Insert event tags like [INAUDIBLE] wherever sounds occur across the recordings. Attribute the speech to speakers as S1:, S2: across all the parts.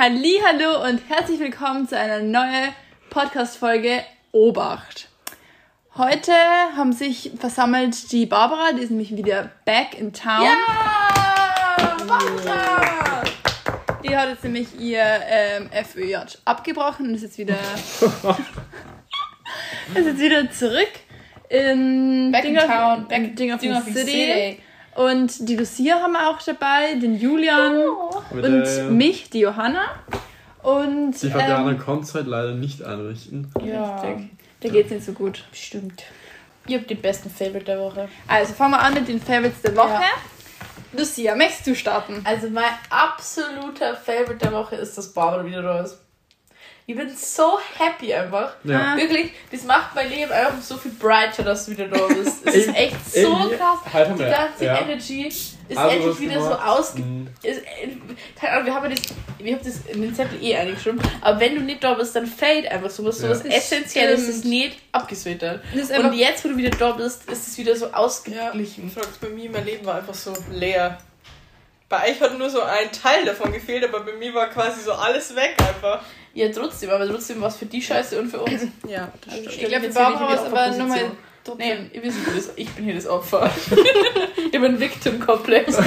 S1: Hallo und herzlich willkommen zu einer neuen Podcast-Folge Obacht. Heute haben sich versammelt die Barbara, die ist nämlich wieder back in town. Ja! Barbara! Die hat jetzt nämlich ihr ähm, FÖJ abgebrochen und ist jetzt wieder, [LAUGHS] ist jetzt wieder zurück in
S2: Back in
S1: Ding of-
S2: town, back-
S1: in Ding of
S2: Ding
S1: the
S2: of the
S1: City.
S2: City.
S1: Und die Lucia haben wir auch dabei, den Julian
S3: Aber
S1: und
S3: der-
S1: mich, die Johanna. Und
S3: Die Fabiana
S1: ähm,
S3: konnte es halt leider nicht einrichten.
S2: Ja,
S1: richtig. Da geht's nicht so gut.
S2: stimmt. Ihr habt den besten Favorite der Woche.
S1: Also fangen wir an mit den Favorites der Woche.
S2: Ja.
S1: Lucia, möchtest du starten?
S2: Also mein absoluter Favorite der Woche ist, dass Barbara wieder da ist. Ich bin so happy einfach.
S3: Ja.
S2: Wirklich, das macht mein Leben einfach so viel brighter, dass du wieder da bist. Es ist echt so krass.
S3: halt
S2: Die ganze
S3: ja.
S2: Energy ist
S3: Also
S2: endlich wieder so ausge...
S3: Mhm.
S2: Ist, äh, keine Ahnung, wir haben ja das, wir haben das in den Zettel eh eingeschrieben, aber wenn du nicht da bist, dann fällt einfach sowas,
S3: Ja.
S2: sowas
S1: Das
S2: Essentielles ist nicht
S1: einfach-
S2: Und jetzt, wo du wieder da bist, ist es wieder so ausgeglichen.
S4: Fragst bei mir, mein Leben war einfach so leer. Bei euch hat nur so ein Teil davon gefehlt, aber bei mir war quasi so alles weg einfach.
S2: Ja, trotzdem, aber trotzdem war es für die Scheiße und für uns. [CLEARS THROAT]
S4: Ja, das
S2: Also,
S4: stimmt.
S1: Ich glaube, es
S2: die
S1: aber nochmal
S2: Opferposition.
S1: trotzdem.
S2: Nee, ihr wisst, das, ich bin hier das Opfer. [LAUGHS] ich bin ein Victim-Komplex. [LAUGHS]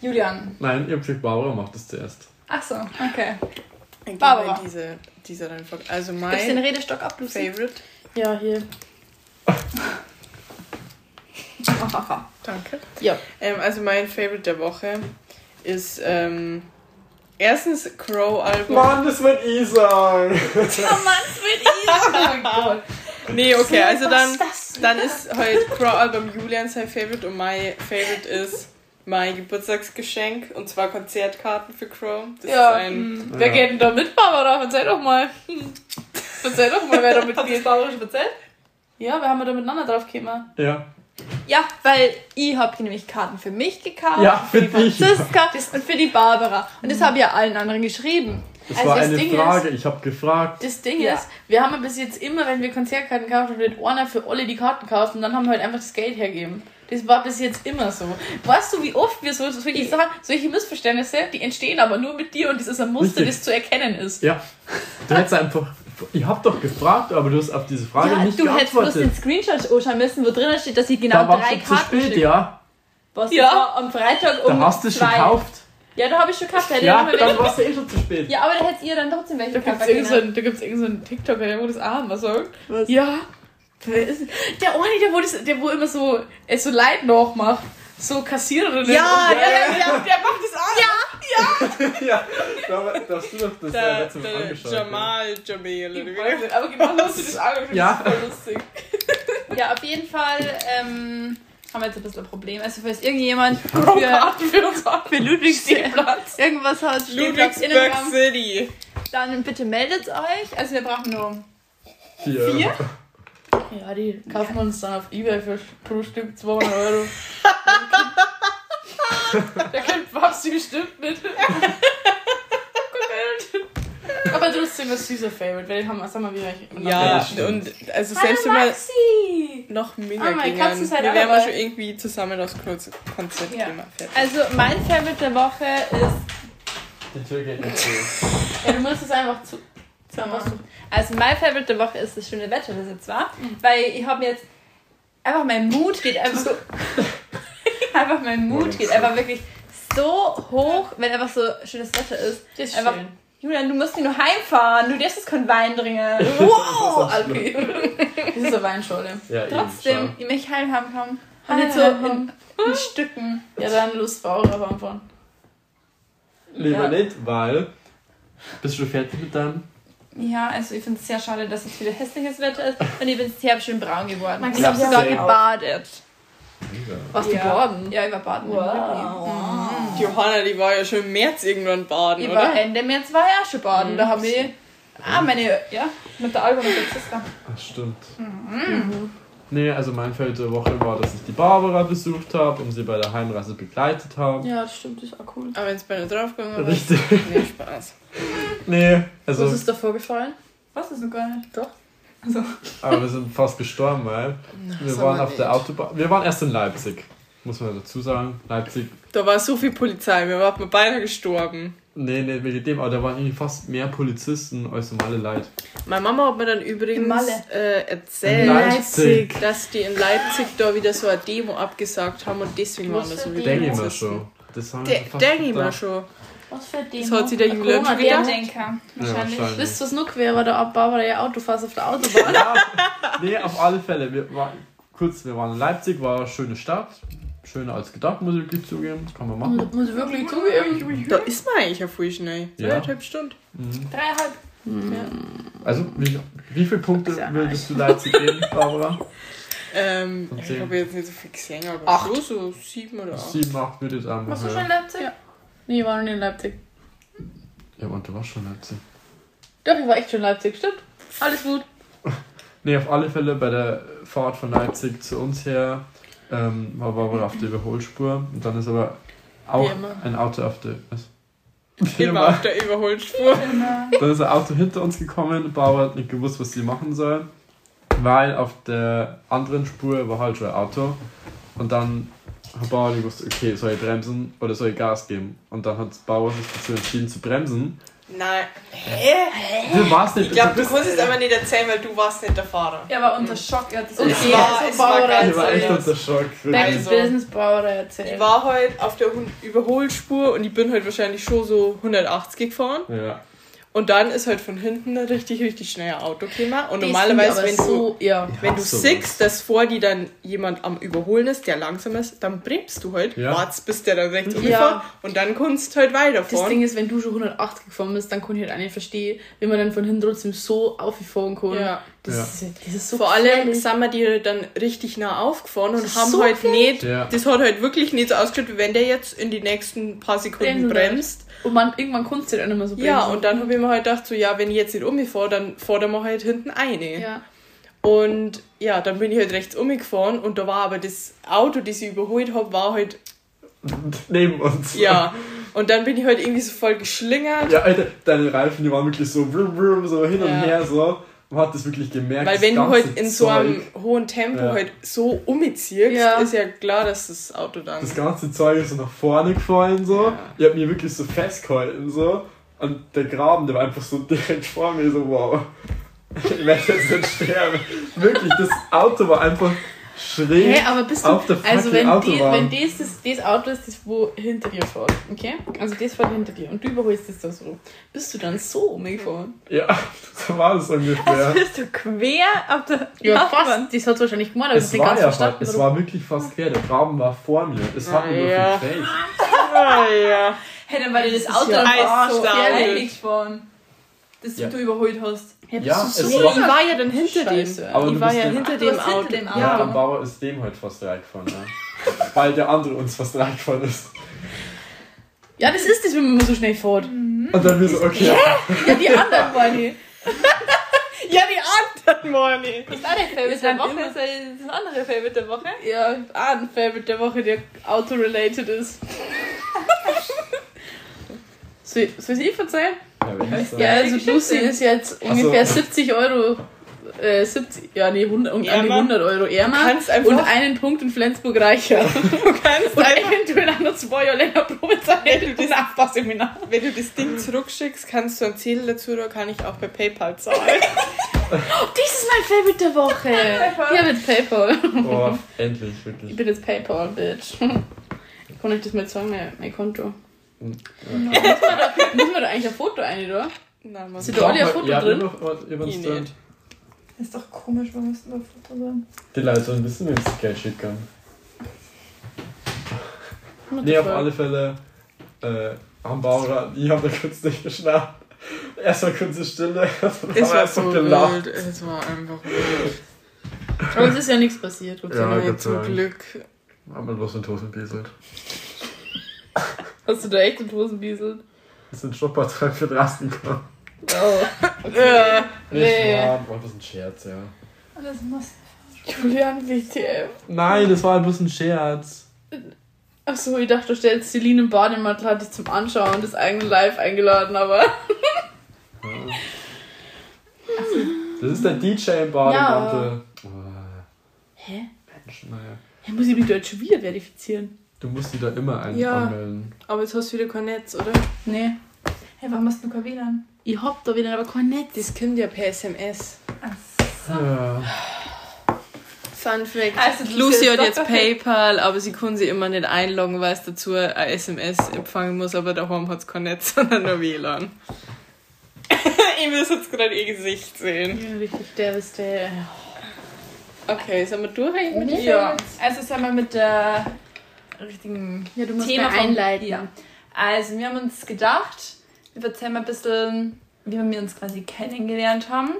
S1: Julian.
S3: Nein, ihr habt gesagt, Barbara macht das zuerst.
S1: Ach so, okay.
S4: Dann
S1: Barbara.
S4: wir diese, diese Reihenfolge. Also
S1: Gibst den
S4: mein
S1: Redestock ab, Lucy?
S4: Favorite.
S2: ja, hier. [LAUGHS]
S4: Danke.
S2: Ja.
S4: Ähm, also mein Favorite der Woche ist ähm, erstens Crow-Album.
S3: Mann, das wird ich sagen.
S4: Nee, okay, also dann,
S2: das?
S4: dann ist heute Crow-Album Julian sein Favorite und mein Favorite ist mein Geburtstagsgeschenk und zwar Konzertkarten für Crow. Das
S2: Ja,
S4: ist ein
S2: Wer geht denn da mit, Barbara? Erzähl doch mal. Erzähl doch mal, wer da [LAUGHS] mitgeht.
S1: Barbara schon erzählt?
S2: Ja, wir haben da miteinander drauf gekommen.
S3: Ja.
S1: Ja, weil ich habe nämlich Karten für mich gekauft,
S3: Ja,
S1: für
S3: für
S1: die
S3: dich.
S1: Franziska und für die Barbara. Und das habe ich ja allen anderen geschrieben.
S3: Das
S2: Also
S3: war
S2: das
S3: eine
S2: Ding
S3: Frage, ich habe gefragt.
S2: Das Ding
S1: Ja.
S2: ist, wir haben ja bis jetzt immer, wenn wir Konzertkarten kaufen, wird einer für alle die Karten kaufen und dann haben wir halt einfach das Geld hergeben. Das war bis jetzt immer so. Weißt du, wie oft wir so solche, Sachen, solche Missverständnisse, die entstehen aber nur mit dir und das ist ein Muster,
S3: Richtig.
S2: das zu erkennen ist.
S3: Ja. Du hättest einfach. Ich hab doch gefragt, aber du hast auf diese Frage
S1: ja,
S3: nicht
S1: du hättest bloß den
S3: geantwortet.
S1: Screenshot anschauen müssen, wo drinnen steht, dass ich genau
S3: Da warst
S1: drei
S3: du zu
S1: Karten
S3: spät, ja.
S1: Was
S2: Ja.
S1: am Freitag um
S3: Da hast du es schon gekauft.
S1: Ja, da habe ich schon gekauft.
S3: Ja,
S1: noch
S3: dann warst du eh schon zu spät.
S1: ja, aber da hättet ihr dann trotzdem welche
S2: Da gibt es
S1: gekauft.
S2: irgendeinen so, einen TikToker, der wo das auch immer sagt.
S1: Was?
S2: Ja. Wer ist Der eine, der wo, das, der wo immer so, es so Leid nachmacht. So Kassiererinnen.
S1: Ja, ja,
S2: der,
S1: ja,
S2: der, der macht das auch.
S3: ja, [LAUGHS] da da hast du doch das äh,
S4: der,
S3: letzte Mal
S4: der
S3: angeschaut.
S4: Jamal
S2: weiß nicht, aber genau so hast du das angeschaut.
S3: Ja.
S2: Das ist voll lustig. [LAUGHS]
S1: Ja, auf jeden Fall ähm, haben wir jetzt ein bisschen ein Problem. Also, falls irgendjemand für,
S2: Karten für uns an.
S1: für Ludwigs irgendwas hat,
S4: Ludwigsburg City.
S1: dann bitte meldet euch. Also, wir brauchen nur
S3: Vier.
S1: vier.
S2: Ja, die kaufen wir uns dann auf Ebay für pro Stück 200 Euro. [LAUGHS] da kommt Babsi bestimmt mit. Aber trotzdem ist süßer Favorite, weil den haben wir, sagen wir, wie ich
S4: Ja,
S3: das stimmt.
S4: und also selbst wenn wir noch mehr
S1: Ah, meine
S4: gingen,
S1: Katzen
S4: wir wären mal
S1: dabei.
S4: schon irgendwie zusammen aufs Konzert
S1: Ja.
S4: gehen. wir fertig.
S1: Also, mein Favorite der Woche ist.
S3: Die Tür geht nicht zu.
S2: Ja, du musst es einfach zu. zu
S1: Also, mein Favorite der Woche ist das schöne Wetter, das jetzt war. Weil ich habe jetzt. Einfach mein Mut geht einfach so. [LAUGHS] einfach mein Mut geht einfach wirklich so hoch, wenn einfach so schönes Wetter ist.
S2: Das ist
S1: Einfach-
S2: schön.
S1: Julian, du musst nicht nur heimfahren, du darfst jetzt keinen Wein trinken.
S2: Wow, [LAUGHS] Alpi. Das ist eine Weinschorle.
S3: Ja,
S1: Trotzdem, ich möchte heim haben kommen. Und nicht so in, in Stücken.
S2: Ja, dann Lust auf anfahren.
S3: schau. Lieber
S1: Ja.
S3: nicht, weil. Bist du schon fertig mit deinem?
S1: Ja, also ich finde es sehr schade, dass jetzt wieder hässliches Wetter ist und ich bin sehr schön braun geworden.
S2: Man
S1: ich habe sogar gebadet.
S2: Warst du
S1: Ja.
S2: baden?
S1: Ja, ich war baden.
S4: Die Johanna, die war ja schon im März irgendwann baden,
S1: Ich war
S4: oder?
S1: Ende März war ich auch schon baden.
S2: Mhm.
S1: Da haben wir ah, meine, ja, mit der Alba und der Sister.
S3: Ach, stimmt. Nee, also mein Feld der Woche war, dass ich die Barbara besucht habe und sie bei der Heimreise begleitet habe.
S2: Ja, das stimmt, das ist auch cool.
S4: Aber wenn es bei einer draufgegangen war,
S3: Richtig. [LAUGHS]
S4: nee, Spaß.
S3: Nee, also.
S2: Was ist da vorgefallen?
S1: Was ist noch gar nicht?
S2: Doch.
S1: Also,
S3: Aber wir sind fast gestorben, weil wir waren auf der
S4: nicht.
S3: Autobahn. Wir waren erst in Leipzig. muss man dazu sagen. Leipzig,
S4: Da war so viel Polizei, wir waren beinahe gestorben.
S3: nee, nicht wegen dem, aber da waren irgendwie fast mehr Polizisten als normale Leute.
S4: Meine Mama hat mir dann übrigens äh, erzählt,
S3: Leipzig.
S4: dass die in Leipzig da wieder so eine Demo abgesagt haben und deswegen waren da so viele
S3: Denke ich mir
S4: Polizisten.
S3: schon. Das haben
S4: De Denke ich mir schon.
S1: Was für Demo?
S4: Das hat sich der Julian schon gedacht.
S1: Denker.
S3: Ja,
S1: Wahrscheinlich.
S3: wahrscheinlich.
S2: Wisst ihr, was noch quer war? Der Barbara ihr Auto fast auf der Autobahn.
S3: Ja, nee, auf alle Fälle. Wir waren, kurz, wir waren in Leipzig, war eine schöne Stadt. Schöner als gedacht, muss ich wirklich zugeben. Kann man machen.
S2: Muss ich wirklich zugeben.
S4: Da ist man eigentlich ja voll schnell.
S3: Ja.
S4: Zweieinhalb Stunden.
S1: Dreieinhalb.
S3: Also, wie, wie viele Punkte
S2: ja
S3: würdest du Leipzig geben, Barbara?
S4: Ähm, ich habe jetzt nicht so viel gesehen, aber
S2: Acht.
S4: so, so sieben oder acht.
S3: 7, 8 würde ich einfach
S1: Warst du schon in. Leipzig?
S2: Ja. Nee, ich war noch nicht in Leipzig.
S3: Ja, und du warst schon in Leipzig.
S2: Doch, ich war echt schon in Leipzig, stimmt. Alles gut. [LAUGHS]
S3: Nee, auf alle Fälle bei der Fahrt von Leipzig zu uns her ähm, war Barbara auf der Überholspur. Und dann ist aber auch ein Auto auf der. Was?
S4: Immer auf der Überholspur.
S3: Dann ist ein Auto hinter uns gekommen. Bauer hat nicht gewusst, was sie machen soll. Weil auf der anderen Spur war halt schon ein Auto. Und dann hat Bauer nicht gewusst, okay, soll ich bremsen oder soll ich Gas geben? Und dann hat Bauer sich dazu entschieden zu bremsen.
S4: Nein. Hä?
S3: Du warst nicht.
S4: Ich glaube, du
S3: bist-
S4: kannst es aber nicht erzählen, weil du warst nicht der Fahrer.
S1: Er war unter Schock. Er hat das
S2: Okay,
S4: Es war,
S2: also
S4: es war
S2: Bauer
S3: Ich war echt unter Schock.
S2: Back.
S4: Also-
S2: Business Barbara erzählt.
S4: Ich war halt auf der Überholspur und ich bin halt wahrscheinlich schon so 180 gefahren.
S3: Ja.
S4: Und dann ist halt von hinten ein richtig, richtig schnell ein Auto gekommen. Und
S2: Das
S4: normalerweise, wenn
S2: aber
S4: du,
S2: so, ja.
S4: wenn du siehst, dass vor dir dann jemand am Überholen ist, der langsam ist, dann bremst du halt,
S3: Ja.
S4: wartest, bis der dann rechts
S2: Ja.
S4: umgefahren und dann kannst du halt
S2: Das
S4: weiterfahren.
S2: Ding ist, wenn du schon 180 gefahren bist, dann kann ich halt auch nicht verstehen, wie man dann von hinten trotzdem so aufgefahren kann.
S4: Ja.
S2: Das,
S3: Ja.
S2: Ist, das ist so
S4: Vor allem sind wir die dann richtig nah aufgefahren und
S2: Das
S4: haben
S2: so
S4: halt
S2: gefährlich.
S4: nicht,
S3: Ja.
S4: das hat halt wirklich nicht so ausgeschaut, wie wenn der jetzt in die nächsten paar Sekunden bremst.
S2: Und man, irgendwann kannst du halt auch nicht mehr so
S4: Ja,
S2: bremsen.
S4: und dann habe ich mir halt gedacht, so, ja, wenn ich jetzt nicht umfahre, dann fordern wir halt hinten eine.
S2: Ja.
S4: Und ja, dann bin ich halt rechts umgefahren und da war aber das Auto, das ich überholt habe, war halt,
S3: Neben uns.
S4: ja. Und dann bin ich halt irgendwie so voll geschlingert.
S3: Ja, Alter, deine Reifen, die waren wirklich so, so hin und
S4: Ja.
S3: her, so. Man hat das wirklich gemerkt.
S4: Weil wenn du halt in so einem
S3: Zeug-
S4: hohen Tempo
S3: Ja.
S4: halt so umziehst,
S2: Ja.
S4: ist ja klar, dass das Auto dann.
S3: Das ganze Zeug ist so nach vorne gefallen, so.
S4: Ja.
S3: Ich hab mir wirklich so festgehalten, so. Und der Graben, der war einfach so [LAUGHS] direkt vor mir, so, wow. [LAUGHS] Ich werde jetzt nicht sterben. Wirklich, das Auto war einfach schräg.
S2: Hä, aber bist du.
S3: auf der
S2: also, wenn, die,
S3: Autobahn.
S2: wenn das, das, das Auto ist, das wo hinter dir fährt, okay? Also, das fährt hinter dir und du überholst das da so. Bist du dann so umgefahren?
S3: Ja, [LAUGHS] so war es ungefähr.
S1: Bist du quer auf der
S2: Ja, fast. Das hat wahrscheinlich gemacht, aber
S3: Es
S2: nicht
S3: war
S2: ganz
S3: ja
S2: verstanden.
S3: fast, es war wirklich fast quer. Der Graben war vor mir. Es hat mir nur
S4: Ja.
S3: viel gefällt.
S4: Ah, [LAUGHS] ja.
S1: Hey, dann war dir das
S2: Das
S1: Auto
S2: ja
S1: am
S4: Eis
S1: Arsch
S4: so
S1: gefährlich gefahren. Das
S3: Ja.
S1: du überholt hast.
S2: Hä,
S3: Ja, es
S2: so
S3: war-
S4: ich war ja dann hinter
S2: Scheiße.
S4: dem.
S3: Aber
S4: ich war ja
S3: dem-
S4: hinter dem
S1: warst hinter
S4: Auto.
S1: dem Auto.
S3: Ja,
S4: Ja.
S3: der Bauer ist dem halt fast reingefahren, ja. [LAUGHS] Weil der andere uns fast reingefahren ist.
S2: Ja, das ist das, wenn man so schnell fährt.
S3: Und dann wir so, okay.
S2: Ja, die anderen waren die. [LAUGHS]
S4: Ja, die anderen waren nicht.
S1: Das ist auch dein Favorite der Woche.
S2: immer-
S1: Das ist das andere Favorite der Woche.
S2: Ja, auch ein Favorite der Woche, der auto-related ist. [LAUGHS] soll, soll ich erzählen?
S3: Ja, ich
S2: Ja, also Lucy ist jetzt
S3: Ach so.
S2: ungefähr 70 Euro, äh, 70, ja nee, 100, und an die
S4: Ärmer.
S2: 100 Euro ärmer
S4: kannst einfach-
S2: und einen Punkt in Flensburg reicher. [LAUGHS]
S4: Du kannst
S2: und
S4: einfach,
S2: eventuell auch noch zwei Jahre länger Probezeit
S4: Wenn du
S2: Nachbarseminar.
S4: wenn du das Ding zurückschickst, kannst du einen Zettel dazu, da kann ich auch bei PayPal zahlen. [LAUGHS]
S2: Das ist mein Favorite der Woche.
S1: PayPal.
S2: Ja, mit PayPal.
S3: Oh, endlich,
S2: Ich
S3: wirklich.
S2: bin jetzt PayPal, Bitch. Kann ich das mal sagen, mein, mein Konto?
S3: Ja.
S2: Muss man da eigentlich ein Foto ein, oder?
S4: Nein, man.
S2: Sind da alle ein Foto
S3: ja,
S2: drin?
S3: Was
S4: Ich
S3: drin?
S1: ist doch komisch, warum müssten wir Foto sein?
S3: Die Leute sollen wissen, wenn sie Geld schicken. Nee, auf alle Fälle. Äh, am Bauer, ich habe da kurz nicht geschnappt. Erst war kurze Stille. [LAUGHS]
S4: Es war
S3: einfach
S4: so
S3: gelacht.
S4: wild. Es war einfach wild.
S2: Aber es ist ja nichts passiert, Gott sei
S3: Ja,
S2: Dank.
S4: Nee, zum. Glück.
S3: Haben wir bloß in Tosen bieselt.
S2: Hast du da echt in die Hosen bieselt?
S3: Das sind Shoppertreib für gekommen.
S2: Oh.
S4: Äh,
S2: Nee.
S3: Ja, war bloß ein Scherz, ja.
S1: Alles muss.
S2: Julian, WTF.
S3: Nein, das war bloß ein Scherz.
S2: Achso, ich dachte, du stellst Celine im Bademantel, hat dich zum Anschauen des eigenen Live eingeladen, aber.
S3: Das ist der DJ im Bademantel. Oh,
S2: Hä?
S3: Mensch, naja.
S2: Ja, muss ich mich dort schon wieder verifizieren?
S3: Du musst die da immer ein
S4: Ja.
S3: anmelden.
S4: Aber jetzt hast du wieder kein Netz, oder?
S2: Nee.
S1: Hey, warum hast du kein WLAN?
S2: Ich hab da wieder aber kein Netz.
S4: Das kommt ja per SMS.
S3: Ja.
S4: Fun Fact.
S1: Also,
S4: Lucy hat jetzt. PayPal, aber sie kann sie immer nicht einloggen, weil es dazu ein SMS empfangen muss, aber daheim hat es kein Netz, [LAUGHS] sondern nur WLAN. [LAUGHS] ich muss jetzt gerade ihr Gesicht sehen.
S2: Ja, richtig devastated.
S4: Okay, sind wir durch eigentlich mit den
S1: Ja, also sagen wir mit der richtigen
S2: Ja, du musst
S1: Thema
S2: einleiten.
S1: Ja. Also, wir haben uns gedacht, wir erzählen mal ein bisschen, wie wir uns quasi kennengelernt haben.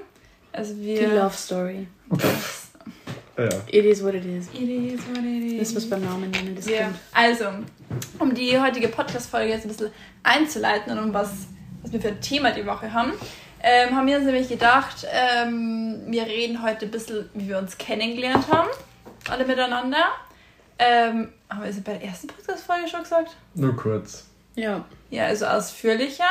S1: Also wir...
S2: Die Love Story. [LAUGHS]
S3: Ja.
S2: It is what it is.
S1: It is what it
S2: Das
S1: is.
S2: ist was beim Namen nennen, das
S1: Ja.
S2: Kind.
S1: Also, um die heutige Podcast-Folge jetzt ein bisschen einzuleiten und um was, was wir für ein Thema die Woche haben, ähm, haben wir uns nämlich gedacht, ähm, wir reden heute ein bisschen, wie wir uns kennengelernt haben, alle miteinander. Ähm, haben wir das bei der ersten Podcast-Folge schon gesagt?
S3: Nur kurz.
S2: Ja.
S1: Ja, also ausführlicher.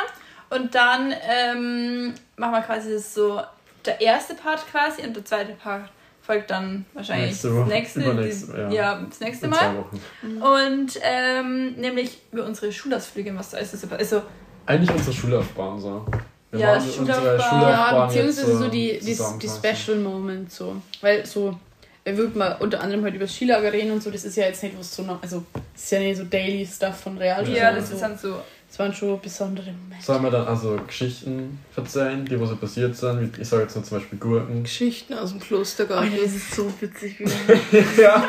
S1: Und dann ähm, machen wir quasi das so, der erste Part quasi und der zweite Part folgt dann wahrscheinlich
S3: Nächste
S1: das
S3: Woche.
S1: nächste,
S3: Übernächste,
S1: dies-
S3: ja.
S1: ja, das nächste
S3: In
S1: Mal.
S3: zwei Wochen.
S1: Und ähm, nämlich über unsere Schulausflüge, was da ist. Also,
S3: Eigentlich unsere Schullaufbahn so. Wir
S1: Ja,
S3: waren
S1: Schullaufbahn.
S2: Ja, beziehungsweise
S3: jetzt,
S2: so die, die, die
S3: zusammenfassen.
S2: Special Moments so. Weil so, er wird mal unter anderem halt über das Skilager reden und so, das ist ja jetzt nicht was so noch, also das ist ja nicht so Daily Stuff von Real.
S1: ja, das
S2: so,
S1: ist dann so.
S2: das waren schon besondere Momente.
S3: Sollen wir dann also Geschichten erzählen, die wo so passiert sind? Wie- Ich sage jetzt nur zum Beispiel Gurken.
S4: Geschichten aus dem Klostergarten.
S2: Alter, das ist so witzig. [LAUGHS]
S3: ja.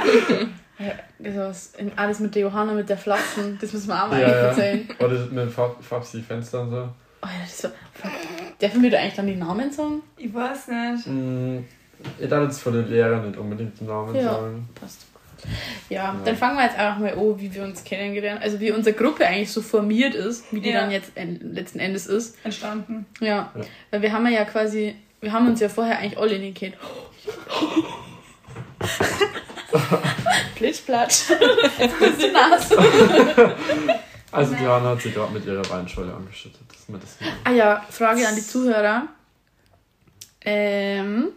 S2: ja, das alles mit der Johanna, mit der Flaschen, das müssen wir auch mal
S3: Ja,
S2: eigentlich
S3: ja.
S2: erzählen.
S3: Oder mit Fab- Fabsi Fenster und so.
S2: Alter, das war, dürfen wir da eigentlich dann die Namen sagen?
S1: Ich weiß nicht.
S3: Mm, Ich darf jetzt von den Lehrern nicht unbedingt den Namen
S2: Ja.
S3: sagen.
S2: Passt. Ja, dann fangen wir jetzt einfach mal an, wie wir uns kennengelernt Also wie unsere Gruppe eigentlich so formiert ist, wie die
S1: Ja.
S2: dann jetzt en- letzten Endes ist.
S1: Entstanden.
S2: Ja.
S3: Ja.
S2: Weil wir haben ja quasi, wir haben uns ja vorher eigentlich alle nicht kennt. [LAUGHS] Blitzplatsch. Jetzt bist du nass.
S3: Also die Hanna hat sich gerade mit ihrer Weinschorle angeschüttet. Das ist mir das hier.
S2: Ah ja, Frage an die Zuhörer. Ähm,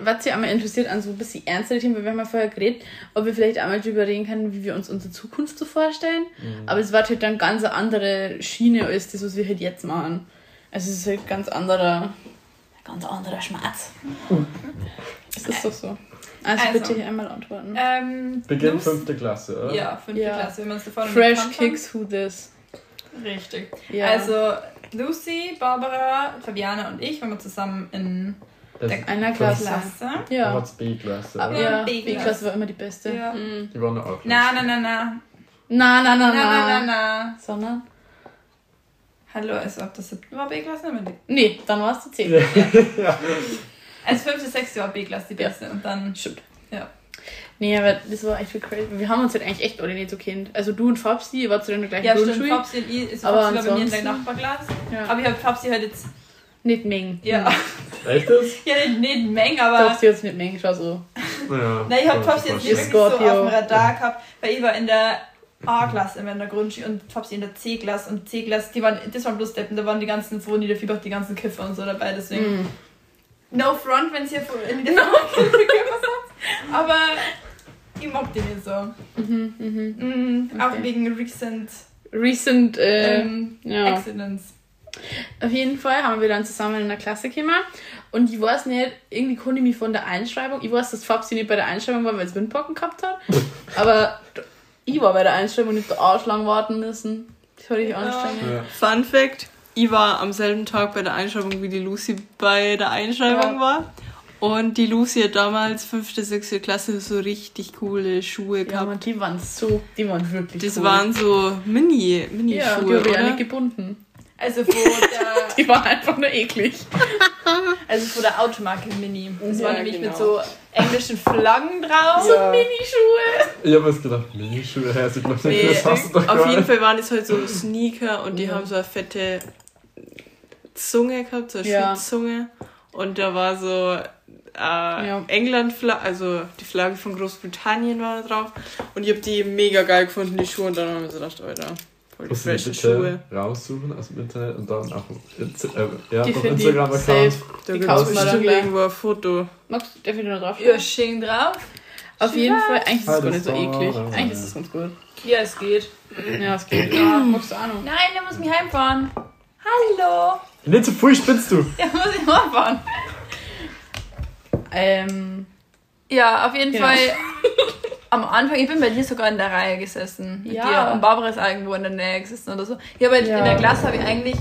S2: was Sie einmal interessiert an so ein bisschen ernstere Themen, weil wir haben ja vorher geredet, ob wir vielleicht einmal darüber reden können, wie wir uns unsere Zukunft so vorstellen. Aber es war halt dann ganz eine andere Schiene als das, was wir halt jetzt machen. Also es ist halt ganz anderer, ganz anderer Schmerz. Es ist doch so. Also,
S1: Also.
S2: bitte hier einmal antworten.
S1: Ähm,
S3: Beginn
S1: Lust-
S3: fünfte Klasse, oder?
S1: Ja, fünfte
S2: Ja.
S1: Klasse, wenn man es davor noch
S2: Fresh. Kicks Who This.
S1: Richtig.
S2: Ja.
S1: Also Lucy, Barbara, Fabiana und ich waren wir zusammen in
S3: Das
S1: der
S2: Einer Klasse.
S1: Klasse.
S3: ja.
S2: Ja.
S3: hat's B-Klasse.
S2: Aber?
S1: Ja,
S2: ja,
S1: B-Klasse.
S2: War immer die beste.
S1: Ja.
S2: Mhm.
S3: Die waren auch.
S1: Na, na, na, na.
S2: Na, na, na,
S1: Na,
S2: na.
S1: na, na, na.
S2: Sondern?
S1: Hallo, also ab der siebten war B-Klasse immer die.
S2: Nee, dann warst du 10.
S3: ja. [LAUGHS]
S1: Als fünfte, sechste war B-Klasse die
S2: Ja.
S1: beste. Und dann,
S2: Stimmt.
S1: ja.
S2: Nee, aber das war echt viel crazy. Wir haben uns halt eigentlich echt alle nicht so kennt. Also du und Fabsi, ihr wart zu der gleichen
S1: Ja, stimmt.
S2: Grundschule.
S1: Fabsi und ich, ist
S2: Aber
S1: Fabsi war bei mir in der Nachbarklasse.
S2: Ja.
S1: Aber ich habe Fabsi halt jetzt,
S2: Nicht mengen.
S1: ja,
S3: Echt das?
S1: ja nicht, nicht eine Menge, aber...
S2: Doch, sie hat's nicht mengen, schau so.
S3: Ja. [LAUGHS]
S1: Nein, ich Fabsi
S3: sich
S1: jetzt nicht wirklich so auf dem Radar gehabt, weil ich war in der A-Klasse immer in der Grundschule und Fabsi in der C-Klasse und C-Klasse, die waren, das waren bloß Deppen, da waren die ganzen von Niederfieber, die ganzen Kiffer und so dabei, deswegen...
S2: Mhm.
S1: No front, wenn es hier in Niederfieber Kiffer sind, aber ich mag die nicht so.
S2: Mhm, mhm.
S1: Mhm, Auch
S2: Okay.
S1: wegen recent
S2: Recent, äh,
S1: ähm,
S2: ja.
S1: Accidents.
S2: Auf jeden Fall haben wir dann zusammen in der Klasse gekommen. Und ich weiß nicht, irgendwie konnte ich mich von der Einschreibung, ich weiß, dass Fabsi nicht bei der Einschreibung war, weil es Windpocken gehabt hat. [LAUGHS] Aber ich war bei der Einschreibung und da auch lang warten müssen. Das hatte ich anstrengend.
S3: Ja.
S4: Fun Fact: Ich war am selben Tag bei der Einschreibung, wie die Lucy bei der Einschreibung
S1: Ja.
S4: war. Und die Lucy hat damals, fünfte, sechste Klasse, so richtig coole Schuhe
S2: Ja,
S4: gehabt.
S2: die waren so, die waren wirklich
S4: Das
S2: cool.
S4: waren so Mini, Mini-Schuhe,
S2: ja, die habe ich ja nicht gebunden.
S1: Also von der, [LAUGHS]
S2: Die waren einfach nur eklig.
S1: also von der Automarke Mini. Das
S2: Ja,
S1: war nämlich
S2: genau.
S1: mit so englischen Flaggen drauf.
S2: So Minischuhe.
S3: Ich habe jetzt gedacht, Minischuhe, ja, ich glaube nicht,
S4: Nee,
S3: das hast du doch
S4: auf
S3: gar
S4: jeden
S3: nicht.
S4: Fall waren das halt so Sneaker und die
S2: Ja.
S4: haben so eine fette Zunge gehabt, so eine
S2: Ja.
S4: Schutzzunge. Und da war so äh,
S2: Ja.
S4: England, also die Flagge von Großbritannien war da drauf. Und ich habe die mega geil gefunden, die Schuhe. Und dann haben wir so gedacht, Alter, voll die freshen Schuhe.
S3: raussuchen aus dem Internet und dann auf Insta äh, ja,
S2: Die
S3: auf Instagram-Account.
S2: safe.
S4: Da gibt es bestimmt irgendwo ein Foto.
S2: Magst du, darf ich da noch drauf?
S1: Ja, schön drauf.
S2: Auf jeden Fall, eigentlich ist es gar nicht so
S3: das
S2: eklig. Eigentlich ist es ganz gut.
S1: Ja, es geht.
S2: Ja, es geht. Ja, magst du auch noch.
S1: Nein, der muss mich heimfahren. Hallo.
S3: Nicht zu früh spinnst du.
S1: Der muss ich heimfahren.
S2: Ähm,
S1: Ja, auf jeden
S2: Genau.
S1: Fall. [LAUGHS] Am Anfang, ich bin bei dir sogar in der Reihe gesessen. Mit
S2: Ja.
S1: dir. Und Barbara ist irgendwo in der Nähe gesessen oder so. Ja, aber
S2: Ja.
S1: in der Klasse habe ich eigentlich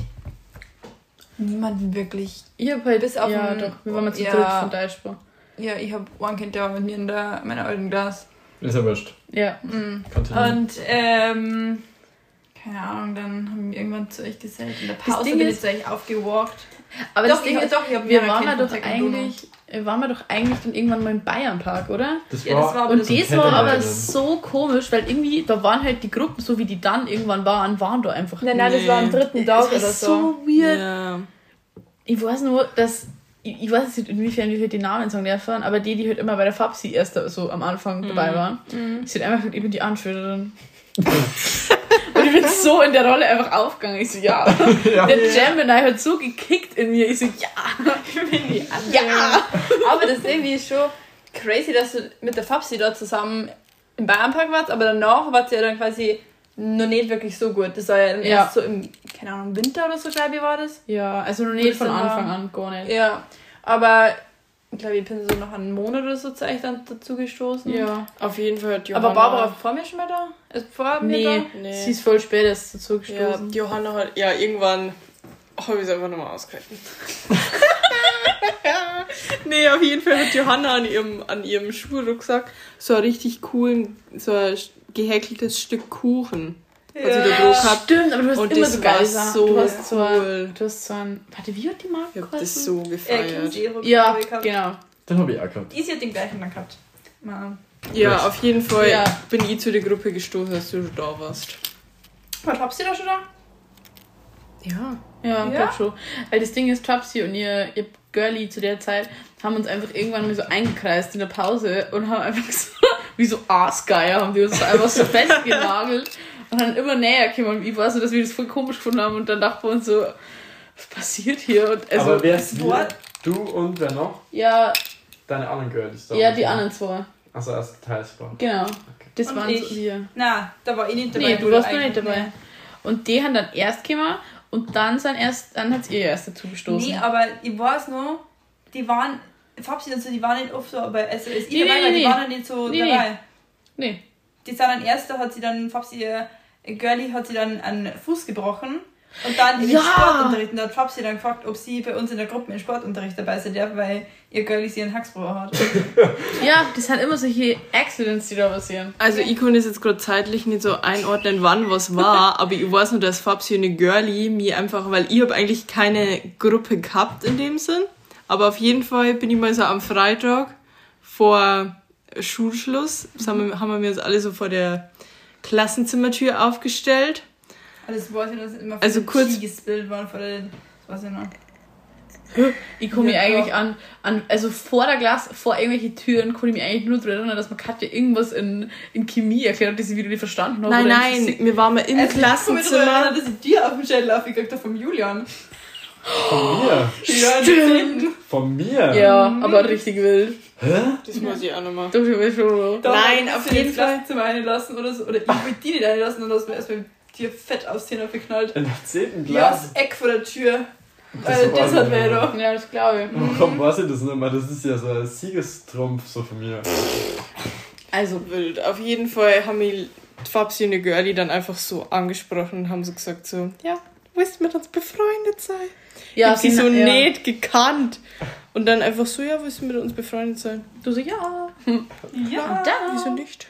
S1: niemanden wirklich.
S2: ich hab halt.
S1: Bis auf
S2: ja,
S1: den-
S2: doch. Wir waren mal zu
S1: ja.
S2: dritt von Deutschspur.
S1: Ja, ich habe ein Kind, der war mit mir in der, meiner alten Klasse.
S3: Ist ja wurscht.
S2: Ja.
S1: Mhm. Und, ähm, keine Ahnung, dann haben wir irgendwann zu euch gesellt. In der Pause bin
S2: ist-
S1: ich zu euch aufgewalkt.
S2: Aber
S1: Doch,
S2: das Ding
S1: ich-
S2: ist,
S1: doch, ich
S2: wir
S1: mir
S2: waren ja
S1: erkannt
S2: doch eigentlich, waren wir doch eigentlich dann irgendwann mal im Bayernpark, oder?
S3: Das
S1: Ja, das war aber
S2: Und
S1: das
S2: das war aber so komisch, weil irgendwie, da waren halt die Gruppen, so wie die dann irgendwann waren, waren da einfach
S1: Nein, nein, das
S4: Nee.
S1: war am dritten Tag
S2: Das
S1: oder
S2: war
S1: so.
S2: so weird.
S4: Ja.
S2: Ich weiß nur, dass. Ich, ich weiß nicht, inwiefern wir halt die Namen sagen dürfen, aber die, die halt immer bei der Fabsi erst so am Anfang dabei waren, sie hat einfach ich bin die Anführerin. [LAUGHS] Und ich bin so in der Rolle einfach aufgegangen. Ich so, ja. [LAUGHS]
S3: Ja.
S2: Der Gemini hat so gekickt in mir. Ich so, ja.
S1: Ich bin die
S2: Ja.
S1: Aber das ist irgendwie schon crazy, dass du mit der Fabsi da zusammen im Bayernpark warst, aber danach wart ihr ja dann quasi noch nicht wirklich so gut. Das war ja dann
S2: Ja.
S1: erst so im, keine Ahnung, Winter oder so, glaube ich, war das.
S2: Ja, also noch nicht von Anfang
S1: war.
S2: an, gar nicht.
S1: Ja, aber ich glaube, ich bin so noch einen Monat oder so zu euch dann dazu gestoßen.
S2: Ja.
S4: Auf jeden Fall hat Johanna...
S1: Aber Barbara war vor mir schon mal da? Ist vor mir
S2: Nee,
S1: da?
S4: Nee.
S2: sie ist voll spät erst dazu
S4: Ja,
S2: gestoßen.
S4: Johanna hat... Ja, irgendwann habe ich es einfach nochmal ausgehalten. [LAUGHS] nee, auf jeden Fall hat Johanna an ihrem, an ihrem Schulrucksack so einen richtig coolen, so ein gehäkeltes Stück Kuchen. Was sie da drauf gehabt.
S2: Stimmt, aber du hast
S4: Und
S2: immer
S4: das
S2: so
S4: war
S2: geil
S4: so
S2: du hast so ein,
S4: cool.
S2: du hast so ein, warte, wie hat die Marke
S4: Ich hab das so
S1: Äh,
S4: gefeiert.
S1: Kindsehre-
S2: Ja, genau.
S3: Den habe ich auch gehabt.
S1: Easy hat den gleichen dann gehabt. Ja.
S4: Ja, auf jeden Fall
S2: Ja.
S4: bin ich zu der Gruppe gestoßen, als du da warst.
S1: Was habt ihr da schon da?
S4: Ja.
S2: Ja,
S1: Ja?
S2: ich glaub schon. Weil das Ding ist, Topsy und ihr, ihr Girlie zu der Zeit haben uns einfach irgendwann mal so eingekreist in der Pause und haben einfach [LAUGHS] so, wie so Aasgeier, haben die uns einfach so [LAUGHS] festgenagelt und dann immer näher gekommen. Und ich weiß so, dass wir das voll komisch gefunden haben und dann dachten wir uns so, was passiert hier? Und also,
S3: Aber wer ist? Du und wer noch?
S2: ja,
S3: Deine anderen Girls. da.
S2: ja, die anderen zwei.
S3: Also erst Teilsbar.
S2: Genau. Das
S1: Und
S2: waren
S1: ich.
S2: so wir.
S1: Na, da war ich nicht dabei.
S2: Nee, du warst noch nicht dabei. Und die haben dann erst gekommen und dann sind erst, dann hat ihr erst dazu gestoßen.
S1: Nee, aber ich weiß noch, die waren, Fabsi und so, die waren nicht oft so, aber also, als ich
S2: Nee,
S1: dabei
S2: nee,
S1: war, die waren dann nicht so dabei.
S2: nee.
S1: Die sind dann erst, da hat sie dann, Fabsi, äh, Girlie hat sie dann einen Fuß gebrochen. Und dann im
S2: Ja!
S1: Sportunterricht, und da hat Fabsi dann gefragt, ob sie bei uns in der Gruppe im Sportunterricht dabei sein darf, weil ihr Girlie sie einen Hacksbruch hat. [LAUGHS]
S2: Ja, das sind immer solche Accidents, die da passieren.
S4: Also ich kann das jetzt gerade zeitlich nicht so einordnen, wann was war, [LAUGHS] aber ich weiß nur, dass Fabsi und eine Girlie mir einfach, weil ich habe eigentlich keine Gruppe gehabt in dem Sinn, aber auf jeden Fall bin ich mal so am Freitag vor Schulschluss, haben wir, haben wir uns alle so vor der Klassenzimmertür aufgestellt.
S1: Alles weiß ich, dass immer von
S4: Also kurz-
S1: Ski gespillt worden, von den, das weiß ich noch.
S2: Ich komme mich
S1: Ja,
S2: eigentlich an, an, also vor der Glas, vor irgendwelche Türen, konnte ich mich eigentlich nur daran erinnern, dass man Katja irgendwas in, in Chemie erklärt hat, die sie wieder nicht verstanden hat.
S4: Nein, nein, wir waren mal im
S1: Also, ich kann mich daran
S4: Klassenzimmer.
S1: erinnern, dass ich dir auf den Schädel aufgekriegt habe vom Julian.
S3: Von mir.
S1: Ja, Stimmt.
S3: Von mir.
S2: Ja, aber richtig wild.
S4: Das muss ich auch nochmal.
S2: Doch, ich weiß schon.
S4: Nein, auf jeden Fall.
S1: Klassenzimmer einlassen oder so. Oder ich will die nicht einlassen und hast mir erstmal dir fett aufs Zähne geknallt.
S3: In der 10.
S1: Ja,
S3: Klasse.
S1: das Eck vor der Tür.
S3: Das
S1: äh, das hat wer doch.
S2: Ja, das glaube ich.
S3: Warum weiß ich das nicht mehr? Das ist ja so ein Siegestrumpf so von mir.
S2: Also,
S4: Wild. Auf jeden Fall haben mich Fabsi und die Girlie dann einfach so angesprochen und haben so gesagt so, ja, du willst mit uns befreundet sein. Ich
S2: ja,
S4: sie so
S2: ja.
S4: nicht gekannt. Und dann einfach so, ja, willst du mit uns befreundet sein?
S2: Du so, ja.
S1: Ja.
S2: Da.
S4: Wieso nicht?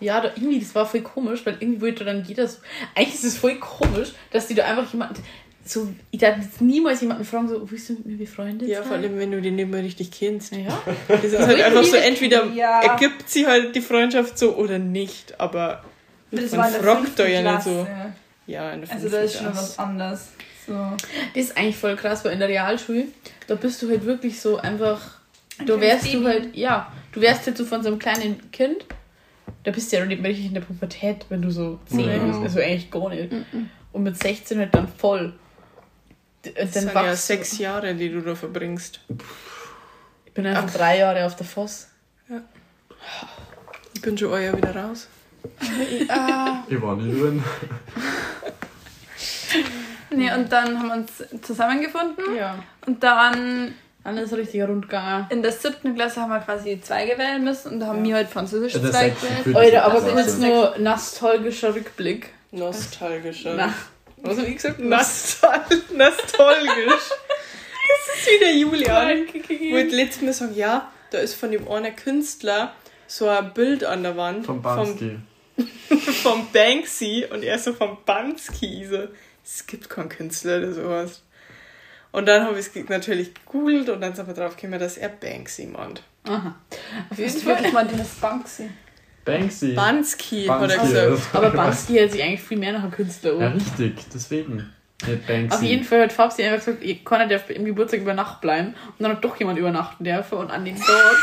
S2: Ja, da, irgendwie, das war voll komisch, weil irgendwie wollte dann jeder so. Eigentlich ist es voll komisch, dass die da einfach jemanden. So, ich darf jetzt niemals jemanden fragen, so, willst du mit mir befreundet
S4: Ja,
S2: sein?
S4: vor allem, wenn du den nicht mehr richtig kennst.
S2: Ja.
S4: Das ist [LAUGHS] halt einfach so, entweder
S1: Ja.
S4: ergibt sie halt die Freundschaft so oder nicht, aber
S1: Das
S4: Man fragt da ja nicht
S1: Klasse.
S4: ja, in der
S1: Also da ist schon was anderes. So.
S2: Das ist eigentlich voll krass, weil in der Realschule, da bist du halt wirklich so einfach.
S1: Ein
S2: Da wärst du
S1: Baby.
S2: halt, ja, du wärst halt so von so einem kleinen Kind, da bist du ja noch nicht richtig in der Pubertät, wenn du so 10
S3: Ja.
S2: bist, also eigentlich gar nicht. Und mit 16 halt dann voll. D-
S4: Das
S2: Dann
S4: sind ja
S2: wachst du-
S4: sechs Jahre, die du da verbringst.
S2: Ich bin einfach drei Jahre auf der Voss.
S4: Ich bin schon euer wieder raus.
S1: Ah,
S3: Ich war nie drin. [LAUGHS]
S1: nee, und dann haben wir uns zusammengefunden.
S2: Ja.
S1: Und dann
S2: Alles richtig rundgegangen.
S1: in der siebten Klasse haben wir quasi Zweige wählen müssen und da haben wir halt Französisch
S3: In der
S1: Zweig
S3: sechsten
S1: gewählt.
S2: Alter, aber kurz
S3: Klasse.
S2: nur nostalgischer Rückblick.
S4: Nostalgischer.
S2: Na, was hab ich gesagt?
S4: Nostal nostalgisch. [LAUGHS] das ist wieder Julian. Ich wollte letztes Mal sagen, ja, da ist von dem einen Künstler so ein Bild an der Wand.
S3: Vom Bansky. [LAUGHS]
S4: Vom, vom Banksy und er so vom Bansky. So, es gibt keinen Künstler, der sowas. Und dann habe ich es natürlich gegoogelt und dann sind wir drauf gekommen, dass er Banksy meint.
S2: Aha. Auf jeden Fall.
S1: wirklich mal das Banksy.
S3: Banksy.
S4: Bansky, hat er
S3: Bansky,
S4: gesagt.
S2: Aber Bansky hält sich eigentlich viel mehr nach einem Künstler um.
S3: Ja, richtig, deswegen. Nicht Banksy.
S2: Auf jeden Fall hat Fabsi einfach gesagt, ihr Connor darf im Geburtstag über Nacht bleiben. Und dann hat doch jemand übernachten dürfen. Und an den Tag,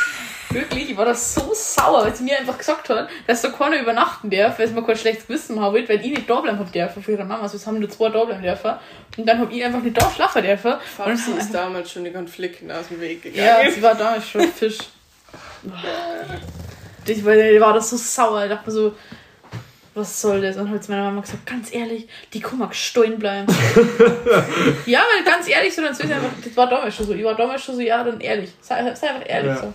S2: wirklich, ich war das so sauer, weil sie mir einfach gesagt hat, dass so keiner übernachten darf, weil sie mir kein schlechtes Gewissen haben will, weil ich nicht da bleiben hab dürfen für ihre Mama. Also es haben nur zwei da bleiben dürfen. Und dann hab ich einfach nicht da schlafen dürfen. Und
S4: Fabsi ist damals schon die Konflikten aus dem Weg gegangen.
S2: Ja, sie war damals schon Fisch. [LAUGHS] Ich war, ich war das so sauer. Ich dachte mir so, was soll das? Und hat zu meiner Mama gesagt, ganz ehrlich, die kann mal gestohlen bleiben. [LAUGHS] ja, weil ganz ehrlich, so, dann sie einfach, das war damals schon so. Ich war damals schon so, ja, dann ehrlich. Sei, sei einfach ehrlich
S3: Ja.
S2: so.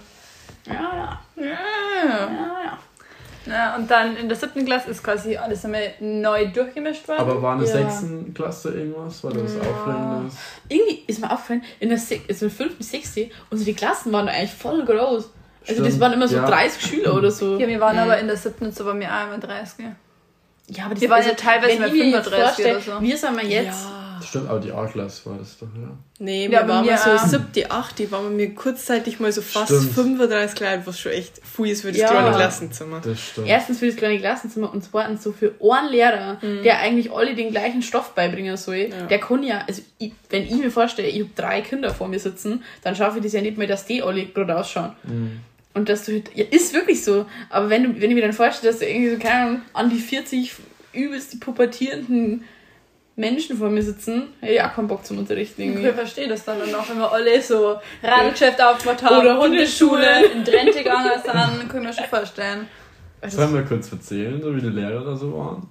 S2: Ja, ja,
S1: Ja.
S2: ja, ja.
S1: Ja, und dann in der siebten Klasse ist quasi alles einmal neu durchgemischt worden.
S3: Aber war in der
S2: Ja.
S3: sechsten Klasse irgendwas? War das Aufregendes?
S2: Irgendwie ist mir aufgefallen, in der, Se also in der fünften, sechsten, unsere Klassen waren eigentlich voll groß. Also das
S3: Stimmt,
S2: waren immer so
S3: ja.
S2: 30 Schüler oder so.
S1: ja, wir waren aber in der siebten und so waren wir auch einmal 30.
S2: Ja, aber das
S1: Wir waren
S2: also,
S1: ja teilweise bei
S2: ich mir jetzt
S1: 35 oder so.
S2: Wir sind wir jetzt.
S4: Ja.
S3: Stimmt, aber die A-Klasse war das doch, ja.
S4: Nee,
S1: Ja,
S4: wir
S1: bei
S4: waren
S1: mir
S4: mal so
S1: auch.
S4: siebte, achte, waren wir mir kurzzeitig mal so fast
S3: Stimmt.
S4: 35 Kleid, was schon echt viel ist für das
S2: Ja.
S4: kleine Klassenzimmer.
S3: Das stimmt.
S2: Erstens für das kleine Klassenzimmer und zweitens so für einen Lehrer, der eigentlich alle den gleichen Stoff beibringen soll.
S4: Ja.
S2: Der kann ja, also ich, wenn ich mir vorstelle, ich habe drei Kinder vor mir sitzen, dann schaffe ich das ja nicht mehr, dass die alle gerade ausschauen.
S3: Mhm.
S2: Und dass du halt, ja, ist wirklich so. Aber wenn du, wenn ich mir dann vorstelle, dass du irgendwie so, keine Ahnung, an die 40 übelst die pubertierenden Menschen vor mir sitzen, hätte ich auch keinen Bock zum Unterrichten irgendwie.
S1: Ich verstehe das dann noch, wenn wir alle so Radlgeschäfte aufgemacht haben,
S2: Oder
S1: Hundeschule, in Rente gegangen sind, kann ich mir schon vorstellen.
S3: Sollen wir kurz erzählen, so wie die Lehrer da so waren?